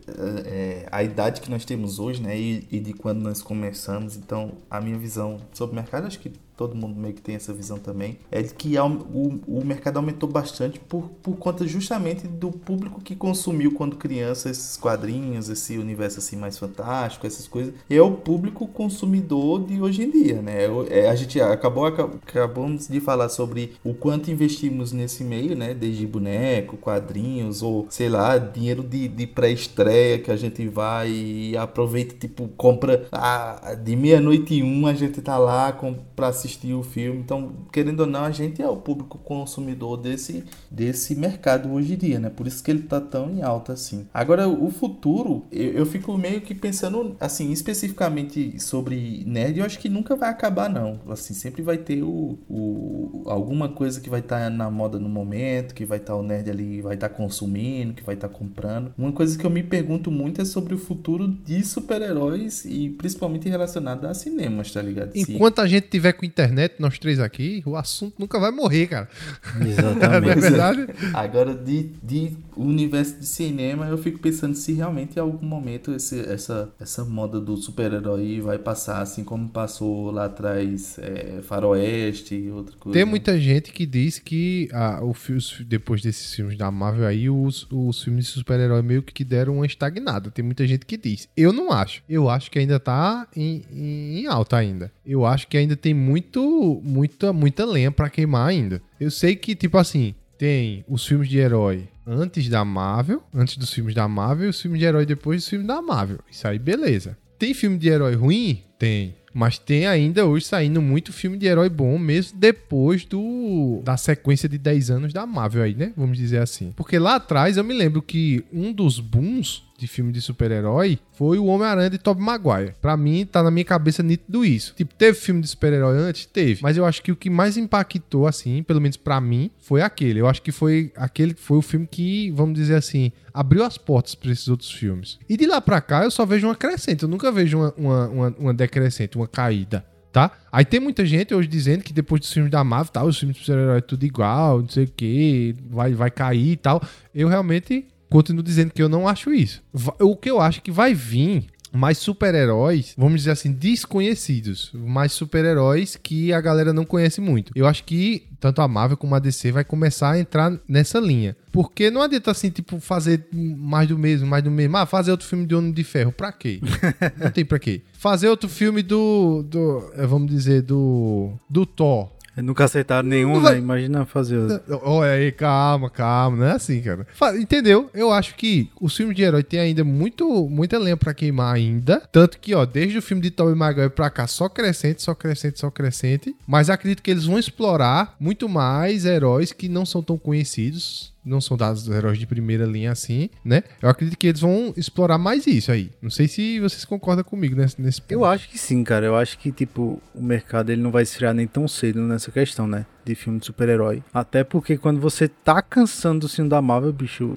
é, a idade que nós temos hoje, né? E, e de quando nós começamos. Então, a minha visão sobre o mercado, acho que todo mundo meio que tem essa visão também, é de que o, o mercado aumentou bastante por, por conta justamente do público que consumiu quando criança esses quadrinhos, esse universo assim mais fantástico, essas coisas. É o público consumidor de hoje em dia, né? É, a gente acabou acabamos de falar sobre o quanto investimos nesse meio, né? Desde boneco, quadrinhos ou sei lá, dinheiro de, de pré-estreia que a gente vai e aproveita, tipo, compra a, de meia-noite e um a gente tá lá para assistir o filme. Então, querendo ou não, a gente é o público consumidor desse, desse mercado hoje em dia, né? Por isso que ele tá tão em alta assim. Agora, o futuro, eu, eu fico meio que pensando, assim, especificamente sobre nerd, eu acho que nunca vai acabar, não. Assim, sempre vai ter o, o alguma coisa que vai estar tá na moda no momento, que vai estar tá o nerd ali, vai estar tá consumindo, que vai estar tá comprando. Uma coisa que eu me pergunto muito é sobre o futuro de super-heróis e principalmente relacionado a cinemas, tá ligado? Enquanto a gente tiver com internet, nós três aqui, o assunto nunca vai morrer, cara. Exatamente. Não é verdade? Agora, de, de universo de cinema, eu fico pensando se realmente em algum momento esse, essa, essa moda do super-herói vai passar, assim como passou lá atrás é, Faroeste e outra coisa. Tem muita gente que diz que ah, o, depois desses filmes da Marvel aí, os, os filmes de super-herói meio que deram uma estagnada. Tem muita gente que diz. Eu não acho. Eu acho que ainda tá em, em, alta ainda. Eu acho que ainda tem muito, muita, muita lenha para queimar ainda. Eu sei que, tipo assim, tem os filmes de herói antes da Marvel, antes dos filmes da Marvel, e os filmes de herói depois dos filmes da Marvel. Isso aí, beleza. Tem filme de herói ruim? Tem. Mas tem ainda hoje saindo muito filme de herói bom, mesmo depois do da sequência de 10 anos da Marvel aí, né? Vamos dizer assim. Porque lá atrás eu me lembro que um dos booms de filme de super-herói foi o Homem-Aranha de Tobey Maguire. Pra mim, tá na minha cabeça nítido isso. Tipo, teve filme de super-herói antes? Teve. Mas eu acho que o que mais impactou, assim, pelo menos para mim, foi aquele. Eu acho que foi aquele foi o filme que, vamos dizer assim, abriu as portas para esses outros filmes. E de lá pra cá, eu só vejo uma crescente. Eu nunca vejo uma, uma, uma, uma decrescente, uma caída tá? Aí tem muita gente hoje dizendo que depois dos filmes da Marvel, tá, os filmes de super-herói é tudo igual, não sei o que, vai, vai cair e tal. Eu realmente continuo dizendo que eu não acho isso. O que eu acho que vai vir mais super-heróis, vamos dizer assim, desconhecidos. Mais super-heróis que a galera não conhece muito. Eu acho que tanto a Marvel como a DC vai começar a entrar nessa linha. Porque não adianta assim, tipo, fazer mais do mesmo, mais do mesmo. Ah, fazer outro filme de Homem de Ferro, pra quê? não tem pra quê. Fazer outro filme do, do eh, vamos dizer, do do Thor. Nunca acertaram nenhum, né? Imagina fazer outro. Olha aí, calma, calma. Não é assim, cara. Entendeu? Eu acho que os filmes de herói tem ainda muito, muita lenha pra queimar ainda. Tanto que, ó, desde o filme de Tobey Maguire pra cá, só crescente, só crescente, só crescente. Mas acredito que eles vão explorar muito mais heróis que não são tão conhecidos não são dados dos heróis de primeira linha assim, né? Eu acredito que eles vão explorar mais isso aí. Não sei se vocês concordam comigo nesse, nesse ponto. Eu acho que sim, cara. Eu acho que, tipo, o mercado ele não vai esfriar nem tão cedo nessa questão, né? De filme de super-herói. Até porque quando você tá cansando do filme da Marvel, bicho,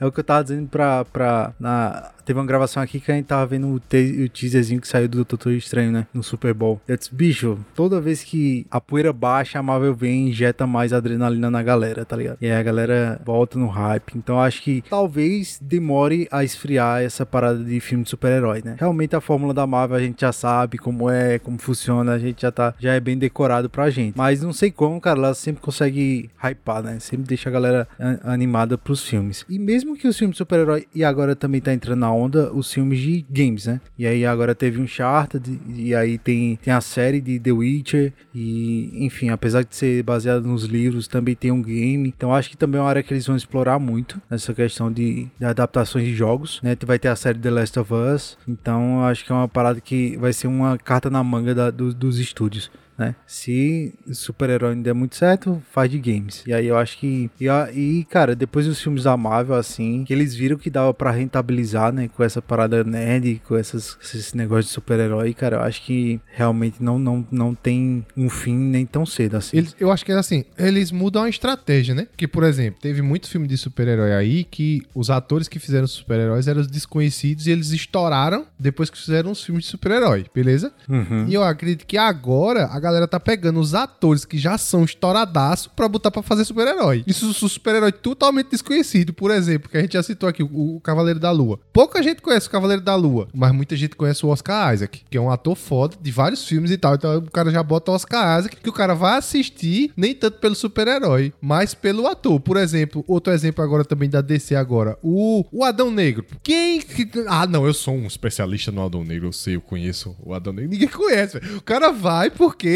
é o que eu tava dizendo pra. pra na, teve uma gravação aqui que a gente tava vendo o, te, o teaserzinho que saiu do Doutor Estranho, né? No Super Bowl. Eu disse, bicho, toda vez que a poeira baixa, a Marvel vem e injeta mais adrenalina na galera, tá ligado? E aí a galera volta no hype. Então acho que talvez demore a esfriar essa parada de filme de super-herói, né? Realmente a fórmula da Marvel a gente já sabe como é, como funciona, a gente já tá, já é bem decorado pra gente. Mas não sei como, cara, ela sempre consegue hypar, né? Sempre deixa a galera animada pros filmes. E mesmo que os filmes de super-herói, e agora também tá entrando na onda, os filmes de games, né? E aí agora teve um Uncharted, e aí tem, tem a série de The Witcher, e enfim, apesar de ser baseado nos livros, também tem um game. Então acho que também é uma área que eles vão explorar muito, nessa questão de, de adaptações de jogos, né? Vai ter a série The Last of Us, então acho que é uma parada que vai ser uma carta na manga da, do, dos estúdios né? Se super-herói não der muito certo, faz de games. E aí eu acho que. E, e, cara, depois dos filmes da Marvel, assim, que eles viram que dava para rentabilizar, né? Com essa parada nerd, com essas, esses negócios de super-herói, cara, eu acho que realmente não, não, não tem um fim nem tão cedo assim. Eles, eu acho que é assim, eles mudam a estratégia, né? Porque, por exemplo, teve muito filme de super-herói aí que os atores que fizeram super-heróis eram desconhecidos e eles estouraram depois que fizeram os filmes de super-herói, beleza? Uhum. E eu acredito que agora a galera tá pegando os atores que já são estouradaço pra botar pra fazer super-herói. Isso é um super-herói totalmente desconhecido, por exemplo, que a gente já citou aqui, o, Cavaleiro da Lua. Pouca gente conhece o Cavaleiro da Lua, mas muita gente conhece o Oscar Isaac, que é um ator foda de vários filmes e tal. Então o cara já bota o Oscar Isaac, que o cara vai assistir nem tanto pelo super-herói, mas pelo ator. Por exemplo, outro exemplo agora também da DC agora, o, o Adão Negro. Quem... Ah, não, eu sou um especialista no Adão Negro, eu sei, eu conheço o Adão Negro. Ninguém conhece, velho. O cara vai porque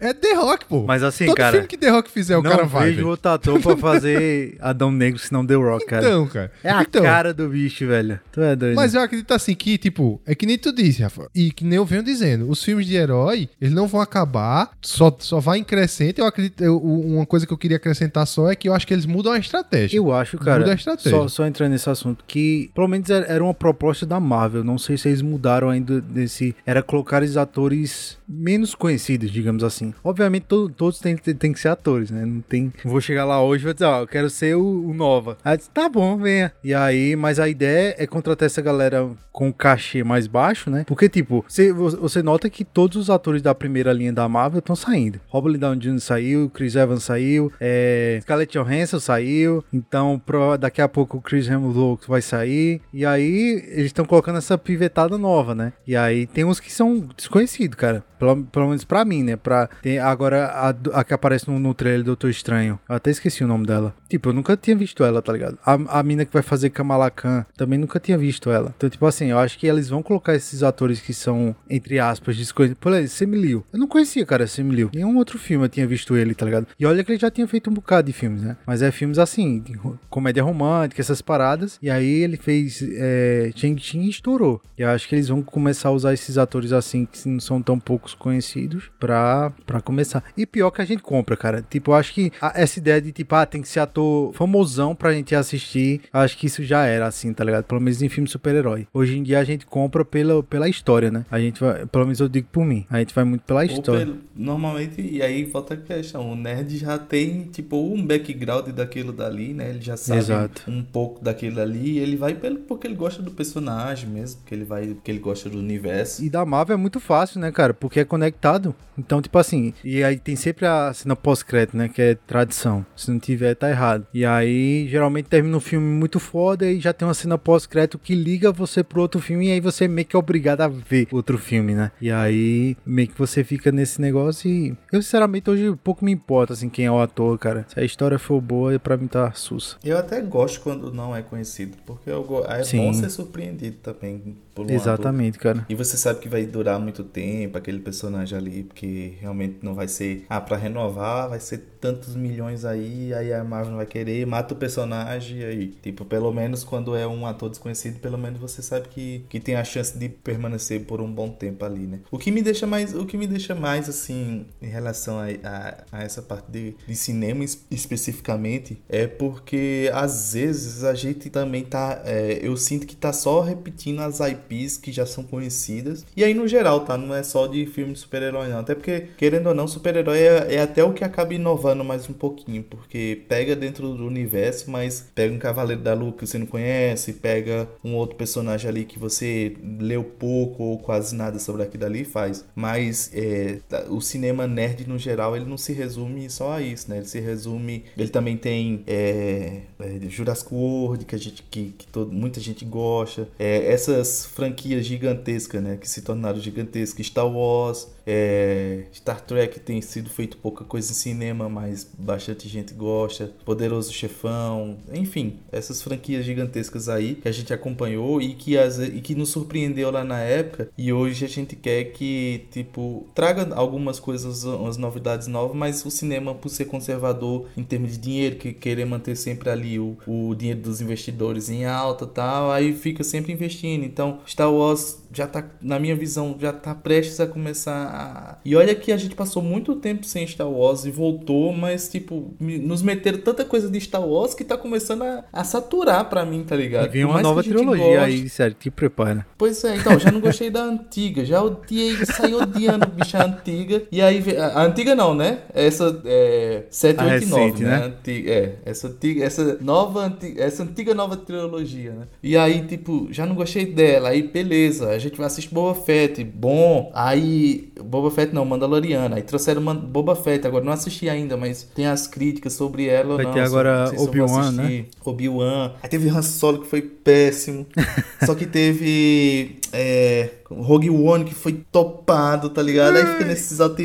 é The Rock, pô. Mas assim, Todo cara. filme que The Rock fizer, o cara vai. Não vejo outro ator pra fazer Adão Negro senão The Rock, cara. Então, cara. É a então, cara do bicho, velho. Tu é doido. Mas eu acredito assim que, tipo, é que nem tu disse, Rafa. E que nem eu venho dizendo, os filmes de herói, eles não vão acabar, só, só vai em crescente. Eu acredito, eu, uma coisa que eu queria acrescentar só é que eu acho que eles mudam a estratégia. Eu acho, cara. Mudam a estratégia. Só, só entrando nesse assunto, que pelo menos era uma proposta da Marvel. Não sei se eles mudaram ainda desse. Era colocar os atores menos conhecidos, digamos assim. Obviamente, to, todos têm, têm que ser atores, né? Não tem. Vou chegar lá hoje e vou dizer, ó, eu quero ser o, o Nova. Aí disse, tá bom, venha. E aí, mas a ideia é contratar essa galera com cachê mais baixo, né? Porque, tipo, você, você nota que todos os atores da primeira linha da Marvel estão saindo. Robert Downey Jr. saiu, Chris Evans saiu, é, Scarlett Johansson saiu. Então, pro, daqui a pouco o Chris Hemsworth vai sair. E aí, eles estão colocando essa pivetada nova, né? E aí, tem uns que são desconhecidos, cara. Pelo, pelo menos pra mim, né? Pra, tem agora a, a que aparece no, no trailer do Doutor Estranho. Eu até esqueci o nome dela. Tipo, eu nunca tinha visto ela, tá ligado? A, a mina que vai fazer Kamala Khan, também nunca tinha visto ela. Então, tipo assim, eu acho que eles vão colocar esses atores que são, entre aspas, desconhecidos. Por exemplo, Sam. Eu não conhecia, cara, Sam. Nenhum outro filme eu tinha visto ele, tá ligado? E olha que ele já tinha feito um bocado de filmes, né? Mas é filmes assim, comédia romântica, essas paradas. E aí ele fez é, Chang-Chi e estourou. E eu acho que eles vão começar a usar esses atores assim, que não são tão poucos conhecidos, pra, pra começar. E pior que a gente compra, cara. Tipo, eu acho que a, essa ideia de, tipo, ah, tem que ser ator famosão pra gente assistir, acho que isso já era assim, tá ligado? Pelo menos em filme super-herói. Hoje em dia a gente compra pela, pela história, né? A gente vai, pelo menos eu digo por mim, a gente vai muito pela história. Pelo, normalmente, e aí volta a questão, o nerd já tem, tipo, um background daquilo dali, né? Ele já sabe Exato. um pouco daquilo ali, ele vai pelo, porque ele gosta do personagem mesmo, porque ele vai, porque ele gosta do universo. E da Marvel é muito fácil, né, cara? Porque é conectado Então, tipo assim, e aí tem sempre a cena pós-crédito, né? Que é tradição. Se não tiver, tá errado. E aí, geralmente termina um filme muito foda e já tem uma cena pós-crédito que liga você pro outro filme e aí você meio que é obrigado a ver outro filme, né? E aí, meio que você fica nesse negócio e eu, sinceramente, hoje pouco me importa, assim, quem é o ator, cara. Se a história for boa, pra mim tá sussa. Eu até gosto quando não é conhecido, porque eu, é Sim. bom ser surpreendido também por um Exatamente, ator. cara. E você sabe que vai durar muito tempo aquele personagem ali, porque realmente não vai ser, ah, pra renovar vai ser tantos milhões aí, aí a Marvel não vai querer, mata o personagem aí. Tipo, pelo menos quando é um ator desconhecido, pelo menos você sabe que, que tem a chance de permanecer por um bom tempo ali, né? O que me deixa mais, o que me deixa mais assim, em relação a, a, a essa parte de, de cinema especificamente, é porque às vezes a gente também tá, é, eu sinto que tá só repetindo as IPs que já são conhecidas, e aí no geral, tá? Não é só de filme de super-herói não, até porque, querendo ou não, super-herói é, é até o que acaba inovando mais um pouquinho, porque pega dentro do universo, mas pega um Cavaleiro da Lua que você não conhece, pega um outro personagem ali que você leu pouco ou quase nada sobre aquilo ali faz. Mas é, o cinema nerd no geral, ele não se resume só a isso, né? Ele se resume. Ele também tem é, é, Jurassic World, que, a gente, que, que todo, muita gente gosta. É, essas franquias gigantescas, né? Que se tornaram gigantescas. Star Wars, é, Star Trek tem sido feito pouca coisa em cinema, mas bastante gente gosta. Poderoso Chefão, enfim, essas franquias gigantescas aí que a gente acompanhou e que, as, e que nos surpreendeu lá na época. E hoje a gente quer que, tipo, traga algumas coisas, umas novidades novas, mas o cinema, por ser conservador em termos de dinheiro, que querer manter sempre ali o, o dinheiro dos investidores em alta tal, aí fica sempre investindo. Então, Star Wars já tá, na minha visão, já tá prestes a começar a... E olha que a gente passou muito tempo sem Star Wars e voltou, mas, tipo, nos meteram tanta coisa de Star Wars que tá começando a, a saturar pra mim, tá ligado? Vem uma nova trilogia goste... aí, sério, te prepara. Pois é, então, já não gostei da antiga, já odiei, saí odiando bicha antiga. E aí, a antiga não, né? Essa é 789, né? né? Antiga, é, essa antiga, essa nova, antiga, essa antiga nova trilogia, né? E aí, tipo, já não gostei dela, aí beleza, gente vai assistir Boba Fett, bom. Aí, Boba Fett não, Mandaloriana. Aí trouxeram Boba Fett, agora não assisti ainda, mas tem as críticas sobre ela vai não. ter agora Obi-Wan, né? Obi-Wan. Aí teve Han Solo que foi péssimo. Só que teve é, Rogue One que foi topado, tá ligado? Aí fica nesses altos.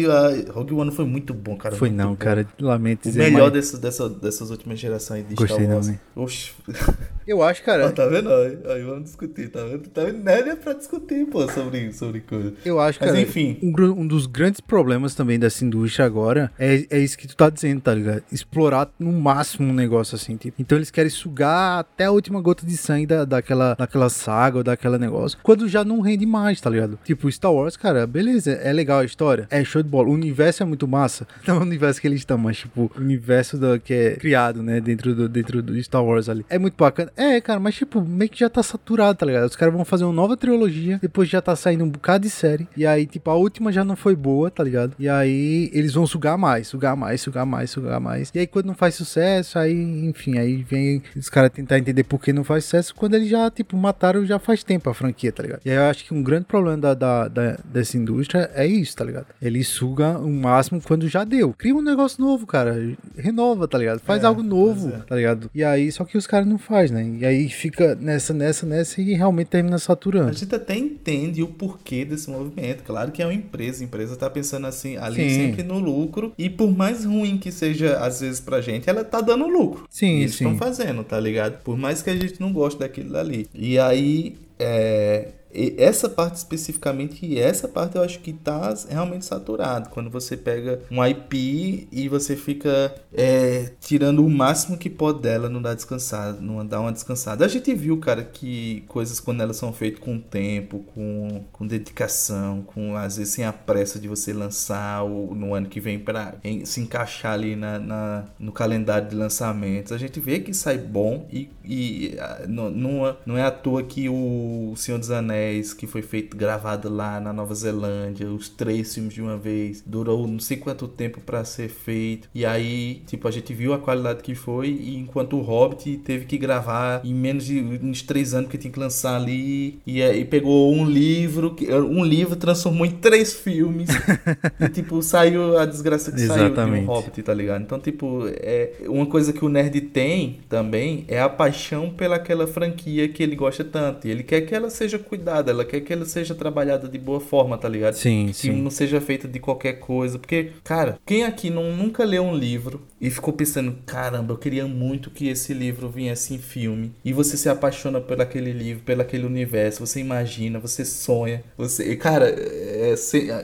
Rogue One foi muito bom, cara. Foi não, bom. cara. Lamento O melhor desse, dessa, dessas últimas gerações de Gostei Star Wars. Não, Oxi. Eu acho, cara. tá vendo? Aí, aí, vamos discutir, tá vendo? Tá vendo? Nada é pra discutir, pô, sobre, sobre coisa. Eu acho, Mas, cara. enfim. Um, um, dos grandes problemas também dessa indústria agora é, é isso que tu tá dizendo, tá ligado? Explorar no máximo um negócio assim, tipo. Então eles querem sugar até a última gota de sangue da, daquela, daquela saga ou daquela negócio. Quando já não rende mais, tá ligado? Tipo, Star Wars, cara, beleza, é legal a história. É show de bola. O universo é muito massa. Não é o universo que eles estão, mas, tipo, o universo do, que é criado, né, dentro do, dentro do Star Wars ali. É muito bacana. É, cara, mas tipo, meio que já tá saturado, tá ligado? Os caras vão fazer uma nova trilogia, depois já tá saindo um bocado de série. E aí, tipo, a última já não foi boa, tá ligado? E aí eles vão sugar mais, sugar mais, sugar mais, sugar mais. E aí quando não faz sucesso, aí, enfim, aí vem os caras tentar entender por que não faz sucesso quando eles já, tipo, mataram já faz tempo a franquia, tá ligado? E aí eu acho que um grande problema da, da, da dessa indústria é isso, tá ligado? Ele suga o máximo quando já deu. Cria um negócio novo, cara. Renova, tá ligado? Faz é, algo novo, é. tá ligado? E aí, só que os caras não faz, né? E aí fica nessa, nessa, nessa e realmente termina saturando. A gente até entende o porquê desse movimento. Claro que é uma empresa, a empresa tá pensando assim, ali sim. sempre no lucro. E por mais ruim que seja, às vezes, pra gente, ela tá dando lucro. Sim, eles estão fazendo, tá ligado? Por mais que a gente não goste daquilo dali. E aí, é, essa parte especificamente e essa parte eu acho que tá realmente saturado. Quando você pega um IP e você fica é, tirando o máximo que pode dela não dá descansada não dá uma descansada. A gente viu cara que coisas quando elas são feitas com tempo com, com dedicação com às vezes sem a pressa de você lançar o, no ano que vem para se encaixar ali na, na, no calendário de lançamentos. A gente vê que sai bom e, e não, não, não é à toa que o Senhor dos Anéis Anéis, que foi feito, gravado lá na Nova Zelândia, os três filmes de uma vez, durou não sei quanto tempo para ser feito. E aí, tipo, a gente viu a qualidade que foi, e enquanto o Hobbit teve que gravar em menos de uns três anos que tinha que lançar ali, e, e pegou um livro, um livro transformou em três filmes, e tipo, saiu a desgraça que Exatamente. saiu de um Hobbit, tá ligado? Então, tipo, é uma coisa que o nerd tem também é a paixão pelaquela franquia que ele gosta tanto. E ele quer que ela seja cuidada, ela quer que ela seja trabalhada de boa forma, tá ligado? Sim, que sim. não seja feita de qualquer coisa. Porque, cara, quem aqui não, nunca leu um livro e ficou pensando, caramba, eu queria muito que esse livro viesse em filme. E você se apaixona por aquele livro, pelo aquele universo, você imagina, você sonha, você. Cara, é,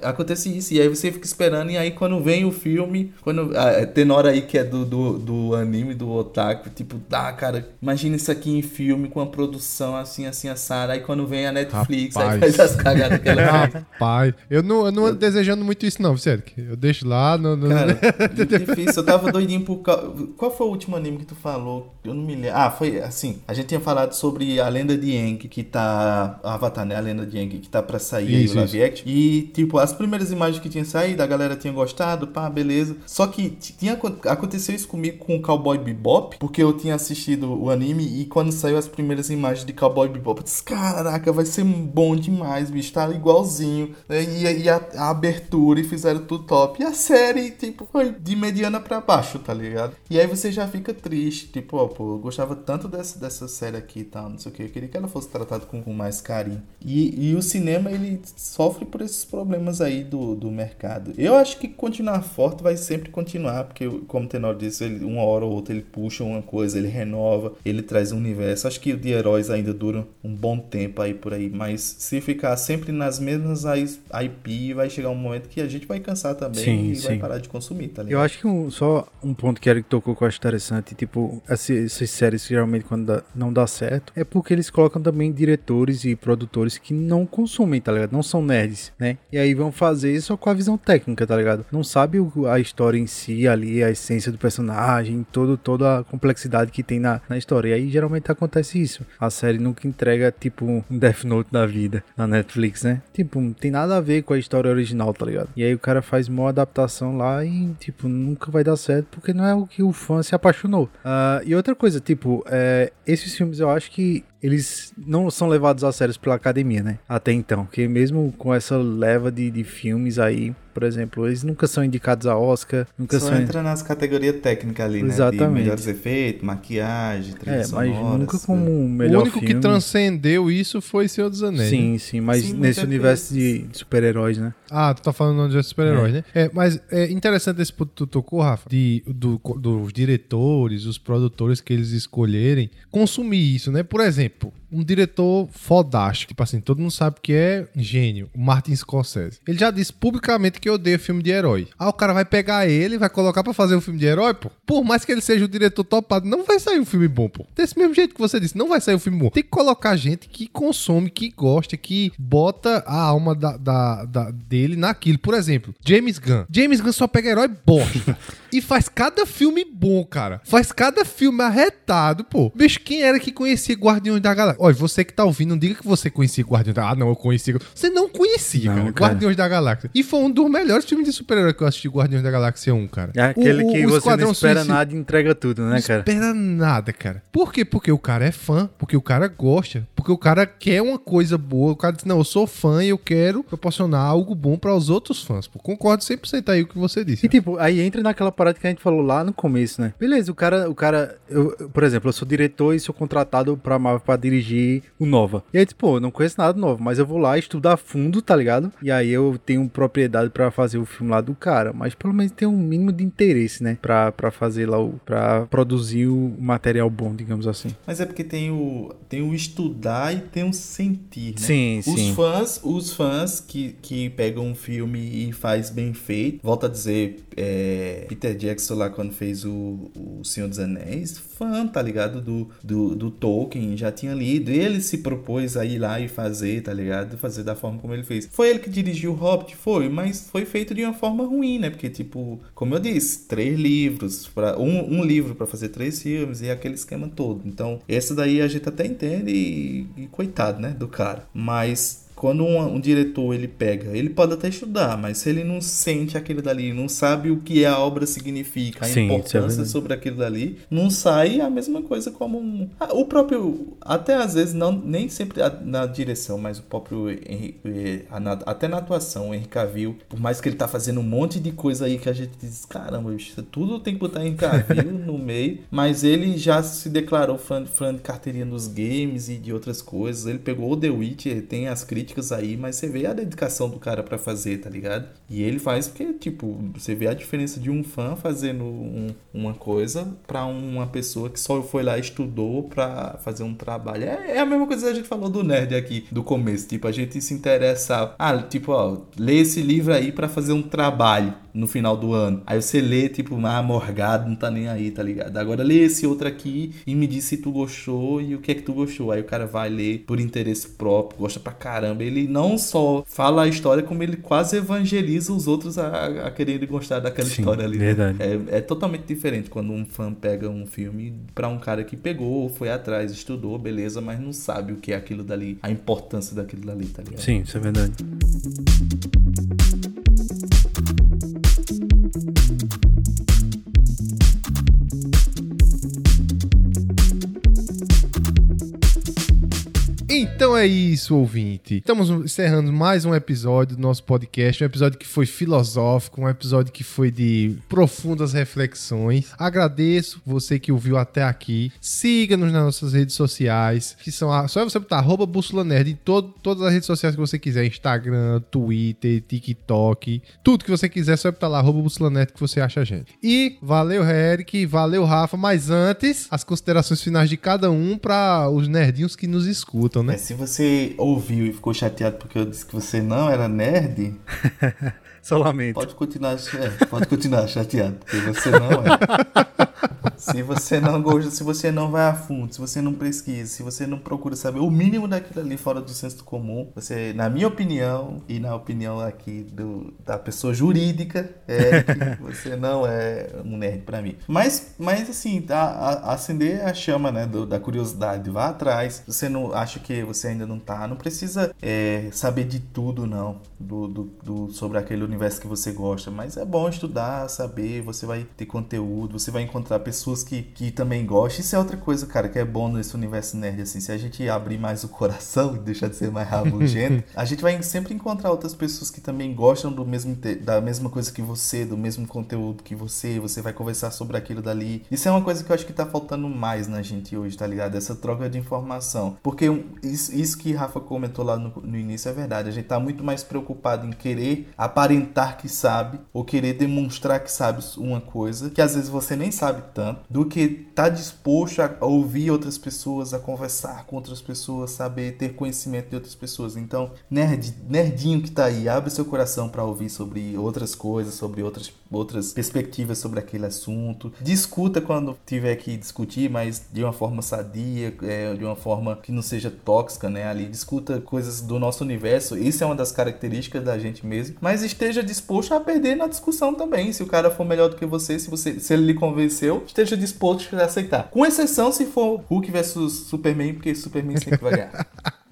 acontece isso. E aí você fica esperando, e aí quando vem o filme, quando. Ah, tem hora aí que é do, do, do anime, do Otaku, tipo, tá, cara, imagina isso aqui em filme com a produção assim, assim, assada. Aí quando vem a Netflix, Rapaz. aí faz as cagadas que ela Rapaz, eu não, eu não ando desejando muito isso, não, sério. Eu deixo lá. No, no... Cara, difícil. Eu tava doidinho por. Qual foi o último anime que tu falou? Eu não me lembro. Ah, foi assim. A gente tinha falado sobre a lenda de Aang, que tá. Avatar, né? A lenda de Aang, que tá pra sair isso, aí o live action. E, tipo, as primeiras imagens que tinha saído, a galera tinha gostado, pá, beleza. Só que tinha, aconteceu isso comigo com o Cowboy Bebop, porque eu tinha assistido o anime e quando saiu as primeiras imagens de Cowboy Bebop, eu disse, caraca, vai ser bom demais, bicho, tá igualzinho. Né? E, e a, a, abertura e fizeram tudo top. E a série, tipo, foi de mediana pra baixo, tá ligado? E aí você já fica triste, tipo, ó, pô, eu gostava tanto dessa, dessa série aqui e tal, não sei o que, eu queria que ela fosse tratada com, com mais carinho. E, e o cinema, ele sofre por esses problemas aí do, do mercado. Eu acho que continuar forte vai sempre continuar, porque, como o Tenor disse, ele, uma hora ou outra ele puxa uma coisa, ele renova, ele traz um universo. Acho que o de heróis ainda dura um bom tempo aí por aí, mas se ficar sempre nas mesmas IP, vai chegar um momento que a gente vai cansar também sim, e sim. vai parar de consumir, tá ligado? Eu acho que um, só um ponto que Eric tocou que eu acho interessante, tipo, essas séries geralmente quando dá, não dá certo, é porque eles colocam também diretores e produtores que não consumem, tá ligado? Não são nerds, né? E aí vão fazer só com a visão técnica, tá ligado? Não sabe a história em si ali, a essência do personagem, todo, toda a complexidade que tem na, na história. E aí geralmente acontece isso. A série nunca entrega, tipo, um Death Note da vida na Netflix, né? Tipo, não tem nada a ver com a história original, tá ligado? E aí o cara faz uma adaptação lá e, tipo, nunca vai dar certo porque não é o que o fã se apaixonou. Uh, e outra coisa, tipo, é, esses filmes eu acho que eles não são levados a sério pela academia, né? Até então. Porque mesmo com essa leva de, de filmes aí, por exemplo, eles nunca são indicados a Oscar, nunca Só são. entra nas categorias técnicas ali, Exatamente. né? De melhores efeitos, maquiagem, trilha é, mas nunca como o melhor O único filme. que transcendeu isso foi Senhor dos Anéis. Sim, sim, mas sim, nesse universo de super-heróis, né? Ah, tu tá falando de super-heróis, é. né? É, mas é interessante esse ponto que tu tocou, Rafa, de, do, dos diretores, os produtores que eles escolherem consumir isso, né? Por exemplo, um diretor fodástico, tipo assim, todo mundo sabe que é gênio, o Martin Scorsese. Ele já disse publicamente que odeia filme de herói. Aí o cara vai pegar ele, vai colocar para fazer um filme de herói, pô. Por mais que ele seja o diretor topado, não vai sair um filme bom, pô. Desse mesmo jeito que você disse, não vai sair um filme bom. Tem que colocar gente que consome, que gosta, que bota a alma da, da, da dele naquilo. Por exemplo, James Gunn. James Gunn só pega herói bosta. e faz cada filme bom, cara. Faz cada filme arretado, pô. Bicho, quem era que conhecia Guardiões da Galáxia? Olha, você que tá ouvindo, não diga que você conhecia Guardiões da Ah, não, eu conhecia. Você não conhecia, não, cara. cara. Guardiões da Galáxia. E foi um dos melhores filmes de super-herói que eu assisti, Guardiões da Galáxia 1, cara. É aquele o, que o você não espera nada e entrega tudo, né, cara? Não espera nada, cara. Por quê? Porque o cara é fã, porque o cara gosta, porque o cara quer uma coisa boa. O cara diz, não, eu sou fã e eu quero proporcionar algo bom para os outros fãs. Pô, concordo 100% aí com o que você disse. E tipo, aí entra naquela parada que a gente falou lá no começo, né? Beleza, o cara, o cara, eu, por exemplo, eu sou diretor e sou contratado pra Marvel pra dirigir o Nova. E aí, tipo, eu não conheço nada novo, mas eu vou lá estudar fundo, tá ligado? E aí eu tenho propriedade para fazer o filme lá do cara, mas pelo menos tem um mínimo de interesse, né? Pra, pra fazer lá o. pra produzir o material bom, digamos assim. Mas é porque tem o. tem o estudar e tem o sentir, né? Sim, os sim. Fãs, os fãs que, que pegam um filme e faz bem feito, volta a dizer, é, Peter Jackson lá quando fez o, o Senhor dos Anéis fã, tá ligado? Do, do, do Tolkien, já tinha lido. Ele se propôs a ir lá e fazer, tá ligado? Fazer da forma como ele fez. Foi ele que dirigiu o Hobbit? Foi, mas foi feito de uma forma ruim, né? Porque, tipo, como eu disse, três livros, pra, um, um livro para fazer três filmes e aquele esquema todo. Então, essa daí a gente até entende e, e coitado, né? Do cara. Mas quando um, um, diretor ele pega, ele pode até estudar, mas se ele não sente aquilo dali, não sabe o que a obra significa, a Sim, é importância é sobre aquilo dali, não sai a mesma coisa como um, o próprio, até às vezes não nem sempre na direção, mas o próprio eh, até na atuação, o Henry Cavill, por mais que ele tá fazendo um monte de coisa aí que a gente diz, caramba, bicho, tudo tem que botar em Cavill no meio, mas ele já se declarou fã, fã de carteirinha nos games e de outras coisas. Ele pegou o The Witcher, tem as críticas críticas aí, mas você vê a dedicação do cara para fazer, tá ligado? E ele faz porque, tipo, você vê a diferença de um fã fazendo um, uma coisa para uma pessoa que só foi lá e estudou pra fazer um trabalho. É, é, a mesma coisa que a gente falou do nerd aqui do começo. Tipo, a gente se interessa. Ah, tipo, ó, lê esse livro aí para fazer um trabalho no final do ano. Aí você lê, tipo, ah, morgado, não tá nem aí, tá ligado? Agora lê esse outro aqui e me diz se tu gostou e o que é que tu gostou. Aí o cara vai ler por interesse próprio, gosta pra caramba. Ele não só fala a história, como ele quase evangeliza os outros a, a quererem gostar daquela Sim, história ali. Né? Verdade. É, é, totalmente diferente quando um fã pega um filme pra um cara que pegou, foi atrás, estudou, beleza, mas não sabe o que é aquilo dali, a importância daquilo dali, tá ligado? Sim, isso é verdade. Então é isso, ouvinte. Estamos encerrando mais um episódio do nosso podcast, um episódio que foi filosófico, um episódio que foi de profundas reflexões. Agradeço você que ouviu até aqui. Siga-nos nas nossas redes sociais, que são a, só é você botar arroba Bússola Nerd em todo, todas as redes sociais que você quiser, Instagram, Twitter, TikTok, tudo que você quiser, só é botar lá arroba Bússola Nerd que você acha a gente. E valeu, Eric, valeu, Rafa, mas antes, as considerações finais de cada um para os nerdinhos que nos escutam, né? É, se você ouviu e ficou chateado porque eu disse que você não era nerd. Só lamento. Pode continuar, é, pode continuar chateado, porque você não é. se você não gosta, se você não vai a fundo, se você não pesquisa, se você não procura saber o mínimo daquilo ali fora do senso comum, você, na minha opinião e na opinião aqui do, da pessoa jurídica, é que você não é um nerd para mim. Mas, mas assim, a, a, acender a chama, né, do, da curiosidade, vá atrás. Você não acha que você ainda não tá, não precisa é, saber de tudo não do, do, do sobre aquele universo que você gosta, mas é bom estudar, saber, você vai ter conteúdo, você vai encontrar pessoas que, que também gostam. Isso é outra coisa, cara, que é bom nesse universo nerd, assim, se a gente abrir mais o coração e deixar de ser mais rabugento, a gente vai sempre encontrar outras pessoas que também gostam do mesmo, da mesma coisa que você, do mesmo conteúdo que você, você vai conversar sobre aquilo dali. Isso é uma coisa que eu acho que tá faltando mais na gente hoje, tá ligado? Essa troca de informação. Porque isso, isso que Rafa comentou lá no, no início é verdade, a gente tá muito mais preocupado em querer aparentar aparentar que sabe ou querer demonstrar que sabe uma coisa que às vezes você nem sabe tanto, do que tá disposto a ouvir outras pessoas, a conversar com outras pessoas, saber ter conhecimento de outras pessoas. Então, nerd, nerdinho que tá aí, abre seu coração para ouvir sobre outras coisas, sobre outras, outras perspectivas sobre aquele assunto. Discuta quando tiver que discutir, mas de uma forma sadia, é, de uma forma que não seja tóxica, né? Ali discuta coisas do nosso universo. Isso é uma das características da gente mesmo. Mas esteja disposto a perder na discussão também. Se o cara for melhor do que você, se, você, se ele lhe convenceu, esteja disposto a aceitar. Com exceção se for Hulk versus Superman, porque Superman sempre vai ganhar.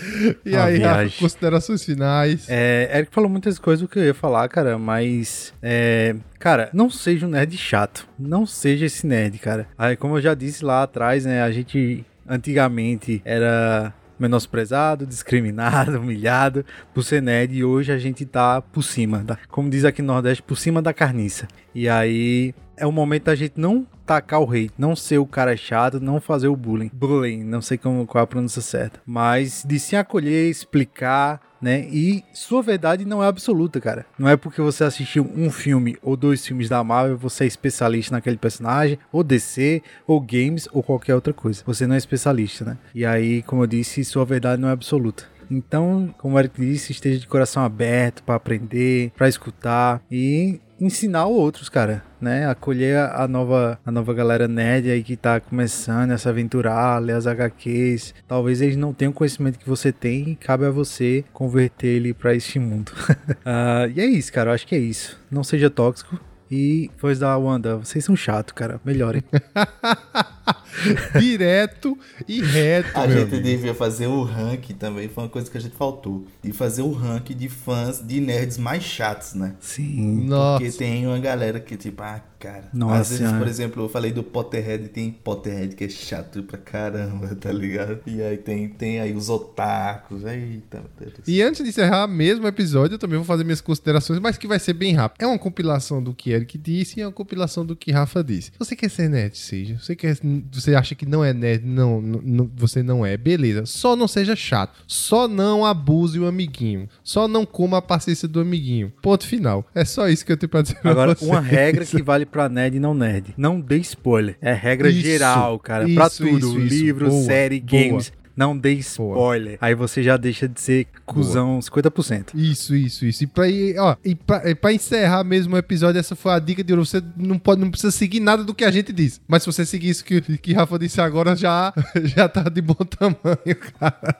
E aí, Rafa, considerações finais. É, Eric falou muitas coisas que eu ia falar, cara, mas. É, cara, não seja um nerd chato. Não seja esse nerd, cara. Aí, como eu já disse lá atrás, né? A gente antigamente era menosprezado, discriminado, humilhado por ser nerd e hoje a gente tá por cima, tá? como diz aqui no Nordeste, por cima da carniça. E aí é o momento da gente não tacar o hate, não ser o cara chato, não fazer o bullying. Bullying, não sei como, qual é a pronúncia certa. Mas de se acolher, explicar, né? E sua verdade não é absoluta, cara. Não é porque você assistiu um filme ou dois filmes da Marvel, você é especialista naquele personagem, ou DC, ou games, ou qualquer outra coisa. Você não é especialista, né? E aí, como eu disse, sua verdade não é absoluta. Então, como o Eric disse, esteja de coração aberto para aprender, para escutar e ensinar outros, cara, né? Acolher a nova, a nova galera nerd aí que tá começando a se aventurar, ler as HQs. Talvez eles não tenham o conhecimento que você tem e cabe a você converter ele para este mundo. uh, e é isso, cara. Eu acho que é isso. Não seja tóxico. E depois da Wanda, vocês são chato, cara. Melhorem. Direto e reto. A gente amigo. devia fazer o ranking também, foi uma coisa que a gente faltou. E fazer o ranking de fãs de nerds mais chatos, né? Sim. Nossa. Porque tem uma galera que, tipo, ah, cara. Nossa, Às vezes, por exemplo, eu falei do Potterhead, tem Potterhead que é chato pra caramba, tá ligado? E aí tem, tem aí os otakus. Eita, meu Deus. E antes de encerrar mesmo episódio, eu também vou fazer minhas considerações, mas que vai ser bem rápido. É uma compilação do que Eric disse e é uma compilação do que Rafa disse. Você quer ser nerd, seja. Você quer você acha que não é nerd, não, não, você não é, beleza. Só não seja chato. Só não abuse o amiguinho. Só não coma a paciência do amiguinho. Ponto final. É só isso que eu tenho pra dizer Agora, pra uma regra que vale pra nerd e não nerd. Não dê spoiler. É regra isso, geral, cara. Isso, pra tudo. Isso, Livro, boa, série, boa. games. Não dê spoiler. Aí você já deixa de ser cuzão Boa. 50%. Isso, isso, isso. E pra, ó, e pra, e pra encerrar mesmo o episódio, essa foi a dica de ouro. Você não, pode, não precisa seguir nada do que a gente disse. Mas se você seguir isso que, que Rafa disse agora, já, já tá de bom tamanho, cara.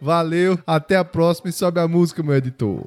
Valeu, até a próxima e sobe a música, meu editor.